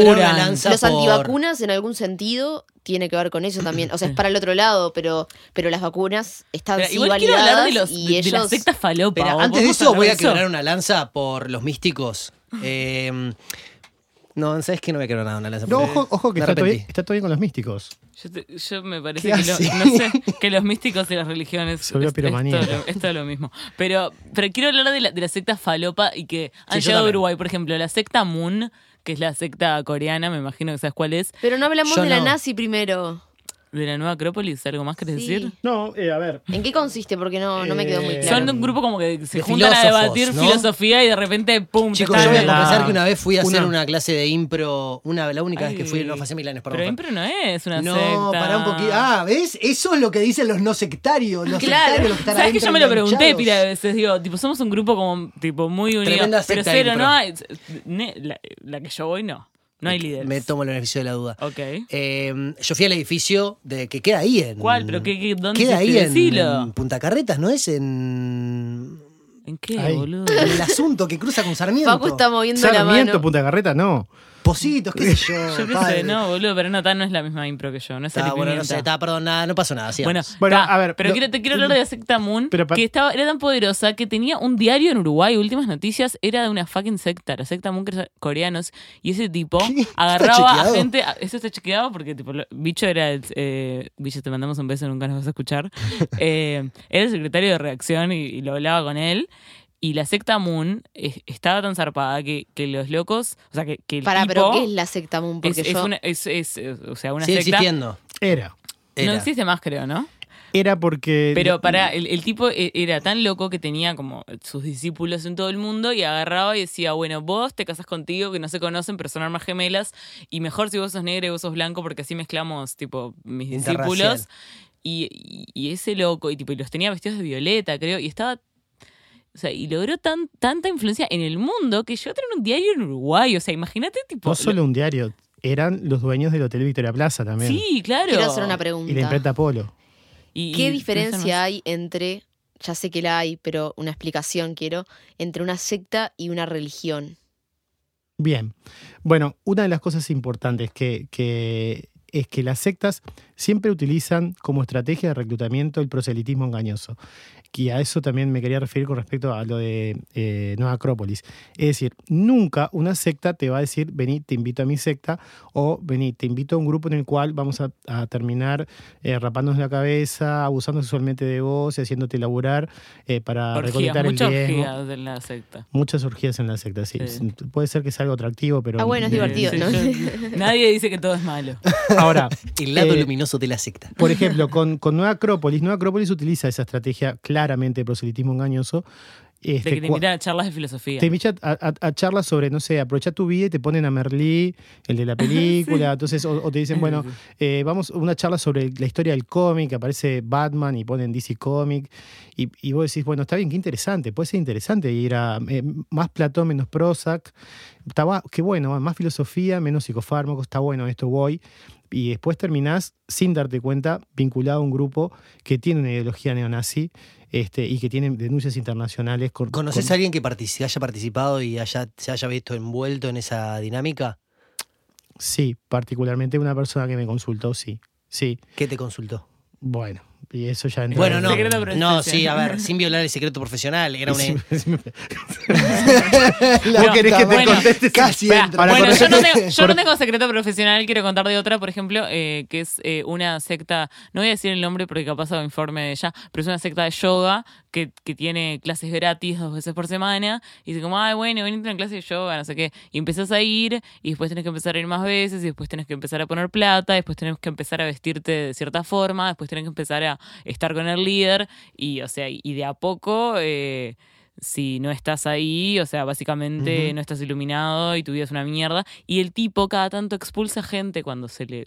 Speaker 3: Los
Speaker 2: por-
Speaker 3: antivacunas en algún sentido tiene que ver con eso también. O sea, es para el otro lado, pero, pero las vacunas están
Speaker 1: Pero
Speaker 3: sí
Speaker 1: igual quiero
Speaker 3: validadas
Speaker 1: hablar de, los,
Speaker 3: y
Speaker 1: de, de
Speaker 3: ellos...
Speaker 1: las sectas falopa.
Speaker 2: Pero
Speaker 1: ¿vos
Speaker 2: antes de eso voy a quebrar una lanza por los místicos. Eh, no, ¿sabes qué? No voy a quebrar nada una lanza.
Speaker 4: no, ojo, ojo que está todo, bien, está todo bien con los místicos.
Speaker 1: Yo, te- yo me parece
Speaker 2: ¿Qué
Speaker 1: que, lo- no sé, que los místicos y las religiones
Speaker 4: volvió
Speaker 1: es, es todo lo, es todo lo mismo. Pero, pero quiero hablar de la, de la secta falopa y que han
Speaker 2: yo
Speaker 1: llegado a. Uruguay. Por ejemplo, la secta Moon, que es la secta coreana, me imagino que sabes cuál es,
Speaker 3: Pero no hablamos
Speaker 2: Yo
Speaker 3: de la nazi primero.
Speaker 1: De la Nueva Acrópolis. ¿Algo más querés
Speaker 3: Sí.
Speaker 1: decir?
Speaker 4: No, eh, a ver.
Speaker 3: ¿En qué consiste? Porque no, no me quedó muy
Speaker 4: Eh,
Speaker 3: claro.
Speaker 1: Son un grupo como que se
Speaker 2: de
Speaker 1: juntan a debatir
Speaker 2: ¿no?
Speaker 1: filosofía y de repente, ¡pum!
Speaker 2: Chicos, yo voy a confesar que una vez fui a hacer
Speaker 4: una-
Speaker 2: una clase de impro, una, la única vez que fui,
Speaker 1: Ay,
Speaker 2: no fue hace mil años, perdón.
Speaker 1: Pero impro no es una
Speaker 2: no,
Speaker 1: secta.
Speaker 2: pará un poquito. Ah, ¿ves? Eso es lo que dicen los no sectarios. Los
Speaker 3: Claro.
Speaker 2: sectarios, los que están
Speaker 1: ¿Sabes que yo me lo pregunté pila de veces? Digo, tipo, somos un grupo como, tipo, muy unido.
Speaker 2: Tremenda
Speaker 1: Pero cero,
Speaker 2: impro.
Speaker 1: no La, la que yo voy, no. No hay líderes.
Speaker 2: Me tomo el beneficio de la duda.
Speaker 1: Ok.
Speaker 2: Eh, yo fui al edificio de que queda ahí en.
Speaker 1: ¿Cuál? ¿Pero qué, qué- dónde
Speaker 2: Queda ahí en, en Punta Carretas, ¿no es? En.
Speaker 1: ¿En qué,
Speaker 4: Ahí.
Speaker 1: boludo?
Speaker 2: en el asunto que cruza con Sarmiento.
Speaker 3: Facu está moviendo la
Speaker 4: Sarmiento,
Speaker 3: mano.
Speaker 4: Punta Carreta, no.
Speaker 2: Positos, qué sé yo.
Speaker 1: Yo qué
Speaker 2: padre.
Speaker 1: no, boludo, pero no, no es la misma impro que yo, no es
Speaker 2: Está,
Speaker 1: el
Speaker 2: bueno, no sé, está, perdón, nada, no pasó nada.
Speaker 1: Bueno,
Speaker 2: sigamos.
Speaker 4: Bueno,
Speaker 1: ta,
Speaker 4: a ver,
Speaker 1: pero
Speaker 4: lo-
Speaker 1: quiero- te quiero hablar de la secta Moon,
Speaker 4: Pero pa-
Speaker 1: que estaba, era tan poderosa que tenía un diario en Uruguay, últimas noticias, era de una fucking secta, la secta Moon que era coreanos, y ese tipo
Speaker 2: ¿Qué? ¿Está
Speaker 1: agarraba a
Speaker 2: chequeado?
Speaker 1: gente, a- eso está chequeado porque tipo, lo- Bicho era el, eh, Bicho te mandamos un beso, nunca nos vas a escuchar, Eh, era el secretario de reacción y, y lo hablaba con él. Y la secta Moon estaba tan zarpada que, que los locos, o sea, que, que el tipo
Speaker 3: pero ¿qué es la secta Moon?
Speaker 1: es,
Speaker 3: Porque
Speaker 1: es
Speaker 3: yo...
Speaker 1: una, es, es, eh, o sea, una
Speaker 2: Sigue
Speaker 1: secta.
Speaker 2: existiendo.
Speaker 4: Era.
Speaker 1: No existe más, creo, ¿no?
Speaker 4: Era porque.
Speaker 1: Pero para, el, el tipo e- era tan loco que tenía como sus discípulos en todo el mundo y agarraba y decía, bueno, vos te casas contigo, que no se conocen, pero son armas gemelas, y mejor si vos sos negro y vos sos blanco, porque así mezclamos, tipo, mis discípulos. Y, y- y ese loco, y tipo, y los tenía vestidos de violeta, creo, y estaba... O sea, y logró tan, tanta influencia en el mundo que yo tenía un diario en Uruguay. O sea, imagínate, tipo...
Speaker 4: No solo un diario, eran los dueños del Hotel Victoria Plaza también.
Speaker 1: Sí, claro.
Speaker 3: Quiero hacer una
Speaker 4: Y la
Speaker 3: pregunta.
Speaker 4: imprenta Polo.
Speaker 1: Y-
Speaker 3: ¿Qué
Speaker 1: y-
Speaker 3: diferencia hay entre, ya sé que la hay, pero una explicación quiero, entre una secta y una religión?
Speaker 4: Bien. Bueno, una de las cosas importantes que, que es que las sectas siempre utilizan como estrategia de reclutamiento el proselitismo engañoso. Y a eso también me quería referir con respecto a lo de eh, Nueva Acrópolis. Es decir, nunca una secta te va a decir, vení, te invito a mi secta, o vení, te invito a un grupo en el cual vamos a, a terminar eh, rapándonos la cabeza, abusando sexualmente de vos y haciéndote laburar eh, para
Speaker 1: Orgías,
Speaker 4: recolectar el
Speaker 1: muchas
Speaker 4: diezmo.
Speaker 1: orgías en la secta.
Speaker 4: Muchas orgías en la secta, sí.
Speaker 1: Sí.
Speaker 4: Puede ser que sea algo atractivo, pero...
Speaker 3: Ah, bueno, es
Speaker 4: eh,
Speaker 3: divertido,
Speaker 1: Sí,
Speaker 3: ¿no?
Speaker 1: yo- nadie dice que todo es malo.
Speaker 4: Ahora,
Speaker 2: El lado
Speaker 4: Eh,
Speaker 2: de la secta.
Speaker 4: por ejemplo, con, con Nueva Acrópolis, Nueva Acrópolis utiliza esa estrategia claramente de proselitismo engañoso.
Speaker 1: De
Speaker 4: Este,
Speaker 1: que te invitan a charlas de filosofía.
Speaker 4: te invitan a, a- a charlas sobre, no sé, aprovecha tu vida y te ponen a Merlí, el de la película. Entonces, o, o te dicen, bueno, eh, vamos a una charla sobre la historia del cómic, aparece Batman y ponen DC Comic. Y, y vos decís, bueno, está bien, qué interesante, puede ser interesante ir a eh, más Platón, menos Prozac. Está qué bueno, más filosofía, menos psicofármacos, está bueno, esto voy. Y después terminás, sin darte cuenta, vinculado a un grupo que tiene una ideología neonazi este, y que tiene denuncias internacionales. Con,
Speaker 2: ¿Conoces
Speaker 4: con-
Speaker 2: a alguien que partici- haya participado y haya, se haya visto envuelto en esa dinámica?
Speaker 4: Sí, particularmente una persona que me consultó, sí. Sí,
Speaker 2: ¿Qué te consultó?
Speaker 4: bueno, y eso ya entra
Speaker 2: Bueno,
Speaker 4: en-
Speaker 2: no.
Speaker 1: Secreto
Speaker 2: No, sí, a ver, sin violar el secreto profesional. Era una.
Speaker 4: ¿Vos querés que te
Speaker 1: bueno,
Speaker 4: conteste?
Speaker 2: Casi entra.
Speaker 4: Ahora,
Speaker 1: bueno, yo no, tengo, yo no tengo secreto profesional, quiero contar de otra, por ejemplo, eh, que es eh, una secta, no voy a decir el nombre porque capaz hago informe de ella, pero es una secta de yoga que, que tiene clases gratis dos veces por semana y dice como, ay, bueno, venite a una clase de yoga, no sé qué, y empezás a ir y después tenés que empezar a ir más veces y después tenés que empezar a poner plata, después tenés que empezar a vestirte de cierta forma, después tenés que empezar a estar con el líder y, o sea, y de a poco... eh, si no estás ahí, o sea, básicamente no estás iluminado y tu vida es una mierda. Y el tipo cada tanto expulsa gente cuando se le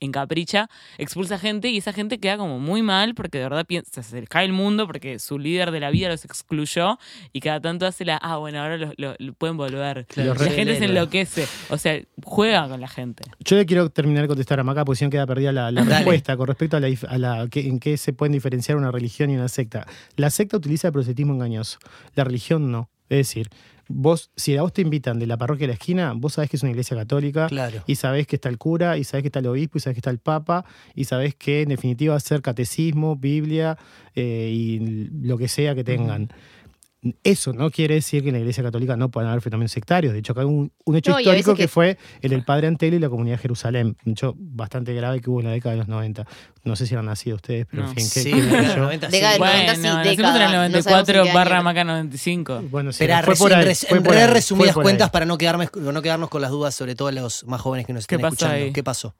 Speaker 1: encapricha, expulsa gente y esa gente queda como muy mal porque de verdad piensa, se les cae el mundo porque su líder de la vida los excluyó y cada tanto hace la, ah, bueno, ahora lo, lo- lo pueden volver.
Speaker 2: Claro,
Speaker 1: la gente se enloquece, o sea, juega con la gente.
Speaker 4: Yo le quiero terminar de contestar a Maca, porque si no queda perdida la, respuesta con respecto a la, a la que- en qué se pueden diferenciar una religión y una secta. La secta utiliza el proselitismo engañoso, la religión no. Es decir, vos, si a vos te invitan de la parroquia de la esquina, vos sabés que es una iglesia católica,
Speaker 2: Claro.
Speaker 4: y sabés que está el cura, y sabés que está el obispo, y sabés que está el papa, y sabés que en definitiva va a ser catecismo, Biblia eh, y lo que sea que tengan. Eso no quiere decir que en la Iglesia Católica no puedan haber fenómenos sectarios. De hecho, acá hay un, un hecho
Speaker 3: No,
Speaker 4: histórico que...
Speaker 3: que-
Speaker 4: fue el del Padre Antelo y la Comunidad de Jerusalén. Un hecho bastante grave que hubo en la década de los 90. No sé si eran nacidos ustedes, pero
Speaker 1: No.
Speaker 4: en fin, ¿qué,
Speaker 2: Sí,
Speaker 4: qué yo?
Speaker 2: 90 sí.
Speaker 3: Década del
Speaker 1: Bueno,
Speaker 3: 90 sí,
Speaker 1: nacimos en el
Speaker 3: década, no sabemos en
Speaker 1: 94
Speaker 3: qué
Speaker 1: barra. Maca 95.
Speaker 4: Bueno, sí,
Speaker 2: Espera,
Speaker 4: fue por
Speaker 2: en
Speaker 4: ahí,
Speaker 2: res-
Speaker 4: fue
Speaker 2: en
Speaker 4: por
Speaker 2: re
Speaker 4: ahí,
Speaker 2: resumidas
Speaker 4: fue por ahí.
Speaker 2: cuentas para no, quedarme, no quedarnos con las dudas, sobre todo los más jóvenes que nos
Speaker 1: ¿Qué
Speaker 2: están
Speaker 1: pasó
Speaker 2: escuchando.
Speaker 1: ahí?
Speaker 2: ¿Qué pasó?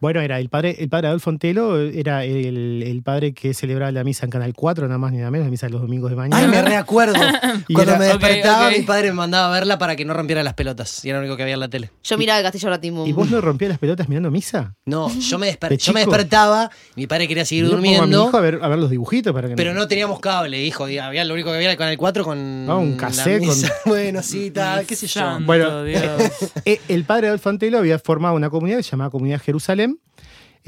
Speaker 4: Bueno, era el padre, el padre Adolfo Antelo, era el, el padre que celebraba la misa en Canal 4, nada más ni nada menos, la misa de los domingos de mañana.
Speaker 2: Ay, me reacuerdo.
Speaker 4: Y
Speaker 2: Cuando
Speaker 4: era-
Speaker 2: me despertaba, mi padre me mandaba a verla para que no rompiera las pelotas. Y era lo único que había en la tele.
Speaker 3: Yo miraba el Castillo Ratimbum.
Speaker 4: ¿Y vos no rompías las pelotas mirando misa?
Speaker 2: No, yo me, desper-
Speaker 4: ¿De
Speaker 2: yo me despertaba, mi padre quería seguir
Speaker 4: Yo pongo a mi
Speaker 2: durmiendo,
Speaker 4: hijo a ver, a ver los dibujitos para que
Speaker 2: pero no teníamos cable, hijo. y había, lo único que había era el canal 4 con.
Speaker 4: Ah, un
Speaker 2: la
Speaker 4: cassette con-
Speaker 2: misa. Bueno, sí, tal, qué sé yo.
Speaker 4: Bueno.
Speaker 1: Dios.
Speaker 4: Eh, El padre Adolfo Antelo había formado una comunidad que se llamaba Comunidad Jerusalén.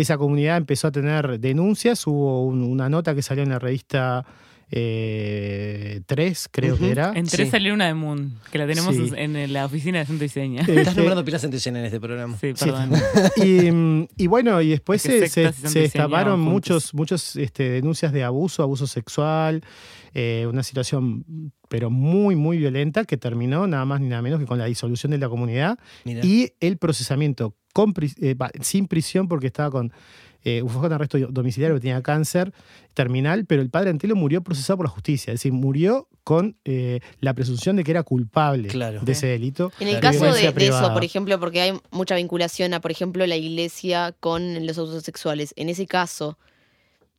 Speaker 4: Esa comunidad empezó a tener denuncias. Hubo un- una nota que salió en la revista eh, 3, creo que era.
Speaker 1: En tres
Speaker 2: Sí.
Speaker 1: salió una de Moon, que la tenemos
Speaker 4: Sí.
Speaker 1: en la oficina de Centro Diseña.
Speaker 2: Estás
Speaker 4: Este,
Speaker 2: nombrando pilas en en este programa.
Speaker 1: Sí,
Speaker 4: Sí.
Speaker 1: perdón.
Speaker 4: y, y bueno, y después se, se- se destaparon muchos, muchos este, denuncias de abuso, abuso sexual, eh, una situación pero muy, muy violenta que terminó nada más ni nada menos que con la disolución de la comunidad
Speaker 2: Mira.
Speaker 4: y el procesamiento con eh, sin prisión porque estaba con eh, fue con arresto domiciliario que tenía cáncer terminal, pero el padre Antelo murió procesado por la justicia, es decir, murió con eh, la presunción de que era culpable
Speaker 2: Claro.
Speaker 4: de ese delito.
Speaker 3: En el caso de, de eso, por ejemplo, porque hay mucha vinculación a, por ejemplo, la iglesia con los abusos sexuales. En ese caso,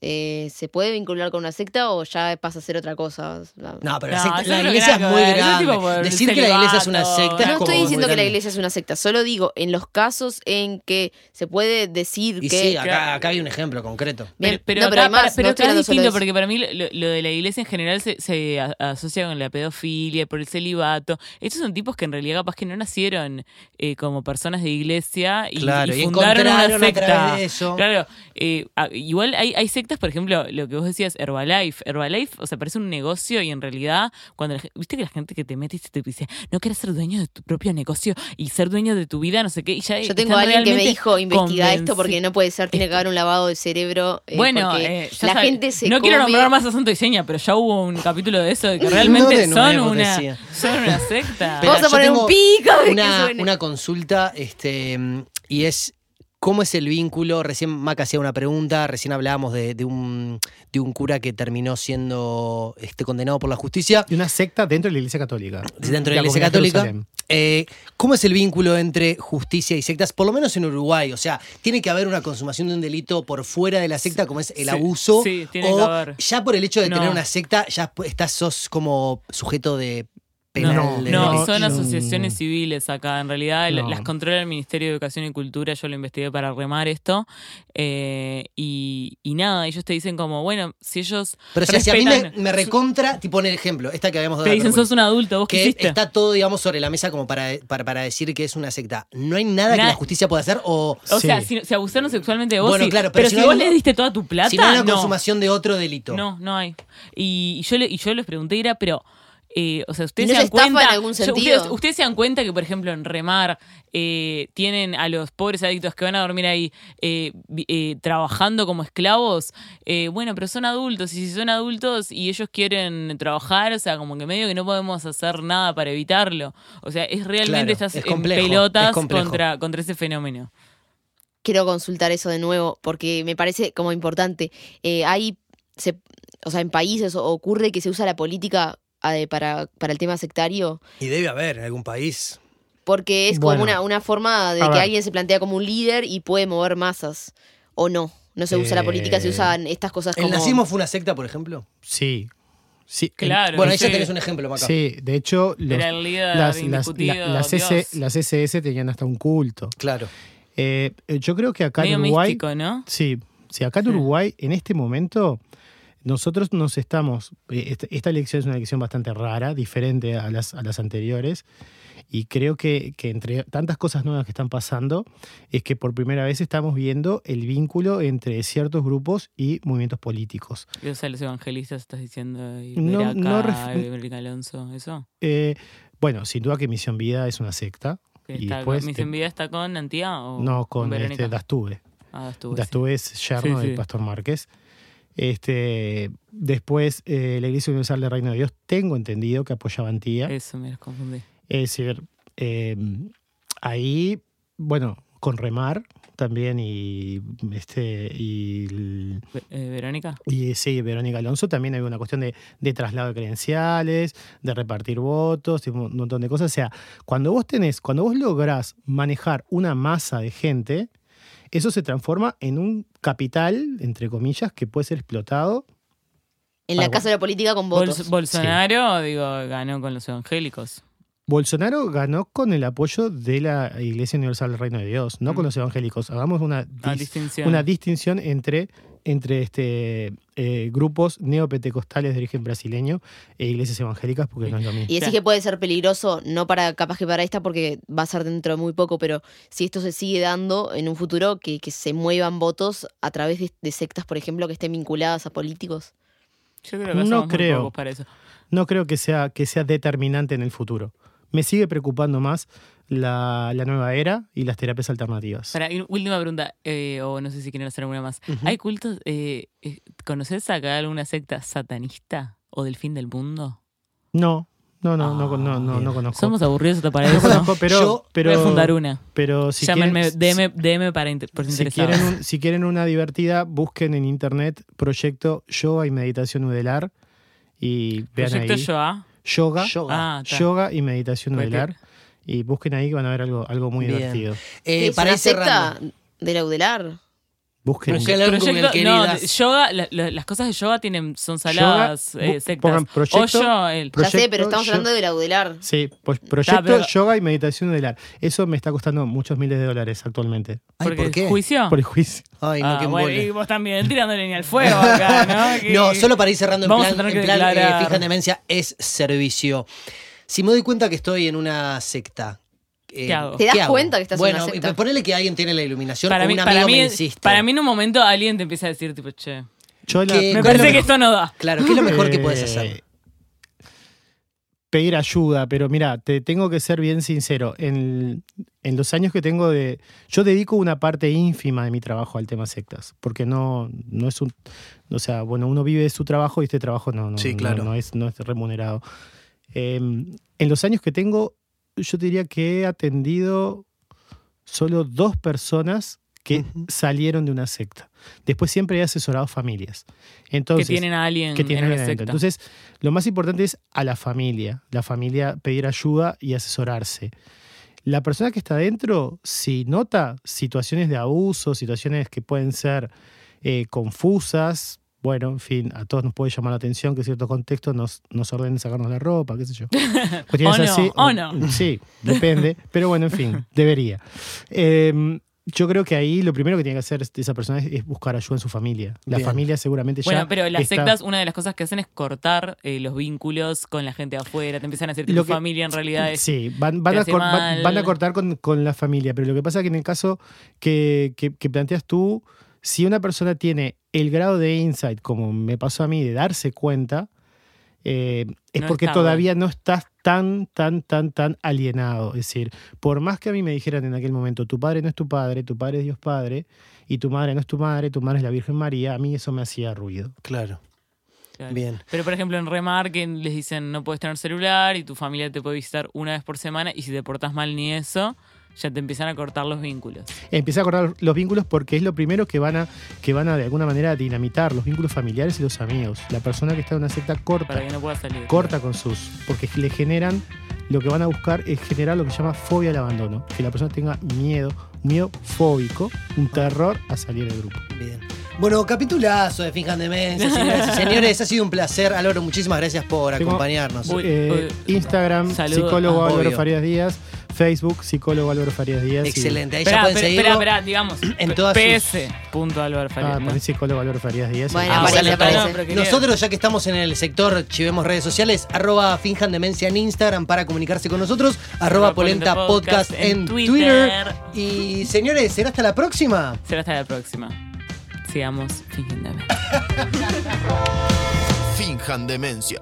Speaker 3: eh, ¿se puede vincular con una secta o ya pasa a ser otra cosa? No,
Speaker 2: pero
Speaker 1: No,
Speaker 2: la, secta- iglesia es muy grande.
Speaker 1: tipo
Speaker 2: Decir que la iglesia es una secta es
Speaker 3: No
Speaker 2: como
Speaker 3: estoy diciendo que la iglesia es una secta, solo digo en los casos en que se puede decir
Speaker 2: Y
Speaker 3: que...
Speaker 2: sí, acá, acá hay un ejemplo concreto.
Speaker 3: Bien,
Speaker 1: Pero, pero
Speaker 3: no,
Speaker 1: acá,
Speaker 3: pero no
Speaker 1: acá es distinto porque para mí lo, lo de la iglesia en general se, asocia con la pedofilia, por el celibato. Estos son tipos que en realidad capaz que no nacieron eh, como personas de iglesia y,
Speaker 2: Claro,
Speaker 1: y
Speaker 2: y
Speaker 1: fundaron una secta.
Speaker 2: eso.
Speaker 1: Claro, eh, igual hay, hay sectas, por ejemplo, lo que vos decías, Herbalife. Herbalife, o sea, parece un negocio y en realidad, cuando la viste que la gente que te mete y te dice, no quieres ser dueño de tu propio negocio y ser dueño de tu vida, no sé qué, y ya
Speaker 3: Yo tengo a alguien que me dijo, investiga esto porque no puede ser, tiene que haber un lavado de cerebro. eh,
Speaker 1: bueno, eh,
Speaker 3: la
Speaker 1: sabe-
Speaker 3: gente se
Speaker 1: no quiero nombrar más a Santo y Seña, pero ya hubo un capítulo de eso, de que realmente
Speaker 2: de
Speaker 1: son, una,
Speaker 2: decía.
Speaker 1: son una secta.
Speaker 2: Pero
Speaker 3: Vamos a poner un pico de que
Speaker 2: una,
Speaker 3: suene.
Speaker 2: una consulta este, y es cómo es el vínculo. Recién Maca hacía una pregunta, recién hablábamos de, de un, de un cura que terminó siendo este, condenado por la justicia
Speaker 4: Y una secta dentro de la Iglesia Católica.
Speaker 2: dentro de la Iglesia Católica. Eh, ¿Cómo es el vínculo entre justicia y sectas? Por lo menos en Uruguay. O sea, ¿tiene que haber una consumación de un delito por fuera de la secta, como es el
Speaker 1: Sí,
Speaker 2: abuso?
Speaker 1: sí, tiene
Speaker 2: o
Speaker 1: que haber.
Speaker 2: ya por el hecho de
Speaker 1: No.
Speaker 2: tener una secta, ya estás, sos como sujeto de penal.
Speaker 1: No,
Speaker 2: de
Speaker 1: no, son
Speaker 4: no.
Speaker 1: asociaciones civiles acá. En realidad
Speaker 4: No.
Speaker 1: las controla el Ministerio de Educación y Cultura. Yo lo investigué para remar esto. Eh, y, y nada, ellos te dicen como, bueno, si ellos
Speaker 2: Pero si, si a mí me, recontra, tipo en el ejemplo, esta que habíamos dado.
Speaker 1: te dicen sos un adulto, vos
Speaker 2: que está todo, digamos, sobre la mesa como para, para, para decir que es una secta. ¿No hay nada que la justicia pueda hacer? O
Speaker 1: O
Speaker 4: Sí.
Speaker 1: sea, si, si abusaron sexualmente de vos,
Speaker 2: Bueno,
Speaker 1: sí.
Speaker 2: claro,
Speaker 1: pero,
Speaker 2: pero
Speaker 1: si,
Speaker 2: no
Speaker 1: vos
Speaker 2: hay
Speaker 1: le diste toda tu plata,
Speaker 2: si no hay una
Speaker 1: no.
Speaker 2: consumación de otro delito?
Speaker 1: No, no hay. Y, y yo, le- y yo les pregunté, era, pero, eh, o sea, ustedes
Speaker 3: ¿Y no
Speaker 1: se
Speaker 3: se
Speaker 1: dan cuenta.
Speaker 3: en algún
Speaker 1: yo-
Speaker 3: sentido?
Speaker 1: ustedes, ustedes se dan cuenta que, por ejemplo, en Remar eh, tienen a los pobres adictos que van a dormir ahí eh, eh, trabajando como esclavos. Eh, bueno, pero son adultos, y si son adultos y ellos quieren trabajar, o sea, como que medio que no podemos hacer nada para evitarlo. O sea, es realmente
Speaker 2: Claro,
Speaker 1: estás
Speaker 2: es
Speaker 1: en
Speaker 2: complejo,
Speaker 1: pelotas
Speaker 2: es
Speaker 1: contra, contra ese fenómeno.
Speaker 3: quiero consultar eso de nuevo porque me parece como importante. Eh, hay, se- o sea, en países ocurre que se usa la política para, para el tema sectario
Speaker 2: Y debe haber en algún país.
Speaker 3: porque es
Speaker 4: Bueno.
Speaker 3: como una, una forma de que
Speaker 4: ver.
Speaker 3: alguien se plantea como un líder y puede mover masas. O no. No se usa la política, se
Speaker 4: Eh,
Speaker 3: usan estas cosas
Speaker 2: ¿El
Speaker 3: como...
Speaker 2: nazismo fue una secta, por ejemplo?
Speaker 4: Sí. sí.
Speaker 1: Claro.
Speaker 2: Bueno, ahí ya tenés un ejemplo, Maca.
Speaker 4: Sí, de hecho, los-
Speaker 1: Era el líder
Speaker 4: las, las, la- las, S- las SS tenían hasta un culto.
Speaker 2: Claro.
Speaker 4: Eh, yo creo que acá
Speaker 1: Medio
Speaker 4: en Uruguay.
Speaker 1: místico, ¿no?
Speaker 4: Sí, sí, acá en
Speaker 1: Sí.
Speaker 4: Uruguay, en este momento, nosotros nos estamos. eh, Esta, esta elección es una elección bastante rara, diferente a las, a las anteriores. Y creo que, que entre tantas cosas nuevas que están pasando, es que por primera vez estamos viendo el vínculo entre ciertos grupos y movimientos políticos.
Speaker 1: Y, O sea, los evangelistas estás diciendo, y
Speaker 4: No-
Speaker 1: Veraca,
Speaker 4: no ref-
Speaker 1: Alonso, eso.
Speaker 4: Eh, bueno, sin duda que Misión Vida es una secta.
Speaker 1: Que
Speaker 4: Y
Speaker 1: está
Speaker 4: después
Speaker 1: con, ¿Mi
Speaker 4: te-
Speaker 1: envidia está con Antía o
Speaker 4: No con
Speaker 1: Verónica?
Speaker 4: este, Dastuve.
Speaker 1: Ah, Dastuve, sí.
Speaker 4: Dastuve es yerno
Speaker 1: Sí, sí.
Speaker 4: del Pastor Márquez. Este, después, eh, la Iglesia Universal del Reino de Dios, tengo entendido que apoyaba a Antía.
Speaker 1: Eso me los confundí.
Speaker 4: Es decir, eh, ahí, bueno, con Remar también y este y, el-
Speaker 1: eh, ¿Verónica?
Speaker 4: y sí, Verónica Alonso también hay una cuestión de, de traslado de credenciales, de repartir votos, un montón de cosas. O sea, cuando vos tenés, cuando vos lográs manejar una masa de gente, eso se transforma en un capital, entre comillas, que puede ser explotado.
Speaker 3: En la casa de la política con votos.
Speaker 1: Bolsonaro, digo, ganó con los evangélicos.
Speaker 4: Bolsonaro ganó con el apoyo de la Iglesia Universal del Reino de Dios, no con
Speaker 1: Mm.
Speaker 4: los evangélicos. Hagamos una,
Speaker 1: Ah,
Speaker 4: dis-
Speaker 1: distinción.
Speaker 4: una distinción entre, entre este, eh, grupos neopentecostales de origen brasileño e iglesias evangélicas, porque no es lo mismo.
Speaker 3: Y decís
Speaker 1: Claro.
Speaker 3: que puede ser peligroso, no para capaz que para esta, porque va a ser dentro de muy poco, pero si esto se sigue dando en un futuro, que, que se muevan votos a través de, de sectas, por ejemplo, que estén vinculadas a políticos.
Speaker 1: Yo creo que
Speaker 4: No creo.
Speaker 1: para eso.
Speaker 4: No creo que sea, que sea determinante en el futuro. Me sigue preocupando más la, la nueva era y las terapias alternativas.
Speaker 1: Para, última pregunta, eh, o no sé si quieren hacer alguna más. ¿Hay cultos? Eh, eh, ¿Conoces acá alguna secta satanista o del fin del mundo?
Speaker 4: No, no, no, no, no, no, no,
Speaker 2: bien.
Speaker 4: conozco.
Speaker 1: Somos aburridos hasta para
Speaker 4: no
Speaker 1: eso.
Speaker 4: conozco, pero,
Speaker 2: Yo
Speaker 4: pero,
Speaker 1: Voy a fundar una.
Speaker 4: pero si
Speaker 1: Llámenme,
Speaker 4: quieren,
Speaker 1: DM, DM para inter- por si
Speaker 4: quieren, un- si quieren una divertida, busquen en internet proyecto Yoga y Meditación Udelar y vean
Speaker 1: Proyecto
Speaker 4: ahí.
Speaker 1: Yoa.
Speaker 4: Yoga,
Speaker 2: Yoga.
Speaker 1: Ah,
Speaker 4: yoga y meditación udelar. Y busquen ahí que van a ver algo, algo muy
Speaker 2: Bien.
Speaker 4: divertido.
Speaker 2: Eh,
Speaker 3: ¿Es
Speaker 2: para
Speaker 3: una secta de la Udelar?
Speaker 4: Busquen.
Speaker 2: Google,
Speaker 1: Proyecto, no, yoga, la- la- las cosas de yoga tienen, son saladas,
Speaker 4: Yoga,
Speaker 1: eh, sectas.
Speaker 4: pongan proyecto-
Speaker 1: el-
Speaker 3: Ya sé,
Speaker 4: Proyecto
Speaker 3: pero estamos
Speaker 4: yo-
Speaker 3: hablando de laudelar.
Speaker 4: Sí, pues proyecto
Speaker 1: pero-
Speaker 4: yoga y meditación udelar. Eso me está costando muchos miles de dólares actualmente.
Speaker 2: Ay,
Speaker 1: porque
Speaker 2: ¿por qué?
Speaker 1: juicio.
Speaker 4: Por el juicio.
Speaker 2: Ay, no,
Speaker 1: Ah,
Speaker 2: qué
Speaker 1: bueno, y vos también tirando leña al fuego acá, ¿no? Que-
Speaker 2: No, solo para ir cerrando en plan, en
Speaker 1: que
Speaker 2: plan eh, fija en demencia, es servicio. Si me doy cuenta que estoy en una secta. eh,
Speaker 1: ¿Qué hago?
Speaker 3: ¿Te das
Speaker 2: hago?
Speaker 3: cuenta que estás en
Speaker 2: bueno,
Speaker 3: una secta?
Speaker 2: y ponele que alguien tiene la iluminación
Speaker 1: para
Speaker 2: o
Speaker 1: mí,
Speaker 2: un
Speaker 1: para, mí,
Speaker 2: me insiste.
Speaker 1: para mí en un momento alguien te empieza a decir, tipo, che, me parece
Speaker 2: bueno,
Speaker 1: que esto no da.
Speaker 2: Claro, ¿qué es lo mejor que puedes
Speaker 4: Eh,
Speaker 2: hacer?
Speaker 4: Pedir ayuda, pero mira, te tengo que ser bien sincero. En, en los años que tengo de. Yo dedico una parte ínfima de mi trabajo al tema sectas, porque no, no es un. O sea, bueno, uno vive de su trabajo y este trabajo no, no,
Speaker 2: Sí,
Speaker 4: no-
Speaker 2: claro.
Speaker 4: no es, no es remunerado. Eh, en los años que tengo, yo te diría que he atendido solo dos personas que salieron de una secta. Después siempre he asesorado familias. Entonces,
Speaker 1: que tienen a alguien
Speaker 4: que tienen
Speaker 1: en secta.
Speaker 4: Entonces, lo más importante es a la familia. La familia pedir ayuda y asesorarse. La persona que está adentro, si nota situaciones de abuso, situaciones que pueden ser eh, confusas, bueno, en fin, a todos nos puede llamar la atención que ciertos contextos nos, nos ordenen sacarnos la ropa, qué sé yo. Cuestiones
Speaker 1: O no,
Speaker 4: así,
Speaker 1: o no.
Speaker 4: Sí, depende, pero bueno, en fin, debería. Eh, yo creo que ahí lo primero que tiene que hacer esa persona es, es buscar ayuda en su familia. La
Speaker 2: Bien.
Speaker 4: familia seguramente ya.
Speaker 1: Bueno, pero las
Speaker 4: está-
Speaker 1: sectas, una de las cosas que hacen es cortar eh, los vínculos con la gente de afuera. Te empiezan a decir que
Speaker 4: Lo
Speaker 1: tu
Speaker 4: que-
Speaker 1: familia en realidad es.
Speaker 4: Sí, van, van, a,
Speaker 1: hace
Speaker 4: cor- van-
Speaker 1: mal.
Speaker 4: van a cortar con, con la familia, pero lo que pasa es que en el caso que, que- que planteas tú, si una persona tiene el grado de insight, como me pasó a mí, de darse cuenta, eh, es
Speaker 1: No
Speaker 4: porque todavía no estás tan, tan, tan, tan alienado. Es decir, por más que a mí me dijeran en aquel momento, tu padre no es tu padre, tu padre es Dios Padre, y tu madre no es tu madre, tu madre es la Virgen María, a mí eso me hacía ruido.
Speaker 2: Claro,
Speaker 1: Claro.
Speaker 2: bien.
Speaker 1: Pero por ejemplo en Remar que les dicen no puedes tener celular y tu familia te puede visitar una vez por semana y si te portas mal ni eso, ya te empiezan a cortar los vínculos.
Speaker 4: Empieza a acordar los vínculos porque es lo primero que van a, que van a de alguna manera dinamitar los vínculos familiares y los amigos. La persona que está en una secta corta,
Speaker 1: Para que no pueda salir.
Speaker 4: corta con sus, porque le generan, lo que van a buscar es generar lo que se llama fobia al abandono, que la persona tenga miedo, un miedo fóbico, un terror a salir del grupo.
Speaker 2: Bien. Bueno, capitulazo de Finjan señoras y señores. Ha sido un placer. Álvaro, muchísimas gracias por
Speaker 4: Tengo-
Speaker 2: acompañarnos.
Speaker 4: Eh. Instagram,
Speaker 1: Saludo.
Speaker 4: psicólogo
Speaker 2: Ah,
Speaker 4: Álvaro
Speaker 2: obvio.
Speaker 4: Farías Díaz, Facebook, psicólogo Álvaro Farías Díaz.
Speaker 2: Excelente. Ahí ya
Speaker 1: Espera,
Speaker 2: pueden
Speaker 1: espera,
Speaker 2: seguirlo.
Speaker 1: espera, espera, digamos.
Speaker 2: en todas
Speaker 1: PS. Punto Álvaro Farías,
Speaker 4: Ah,
Speaker 1: ¿no?
Speaker 4: poné psicólogo Álvaro Farías Díaz.
Speaker 3: Bueno,
Speaker 1: Ah,
Speaker 3: aparece, aparece.
Speaker 2: Nosotros, ya que estamos en el sector Chivemos Redes Sociales, arroba Finjan Demencia en Instagram para comunicarse con nosotros, arroba Polenta
Speaker 1: Podcast
Speaker 2: en
Speaker 1: en
Speaker 2: Twitter.
Speaker 1: Twitter.
Speaker 2: Y señores, será hasta la próxima.
Speaker 1: Será hasta la próxima. Sigamos fingiendo.
Speaker 5: Finjan demencia.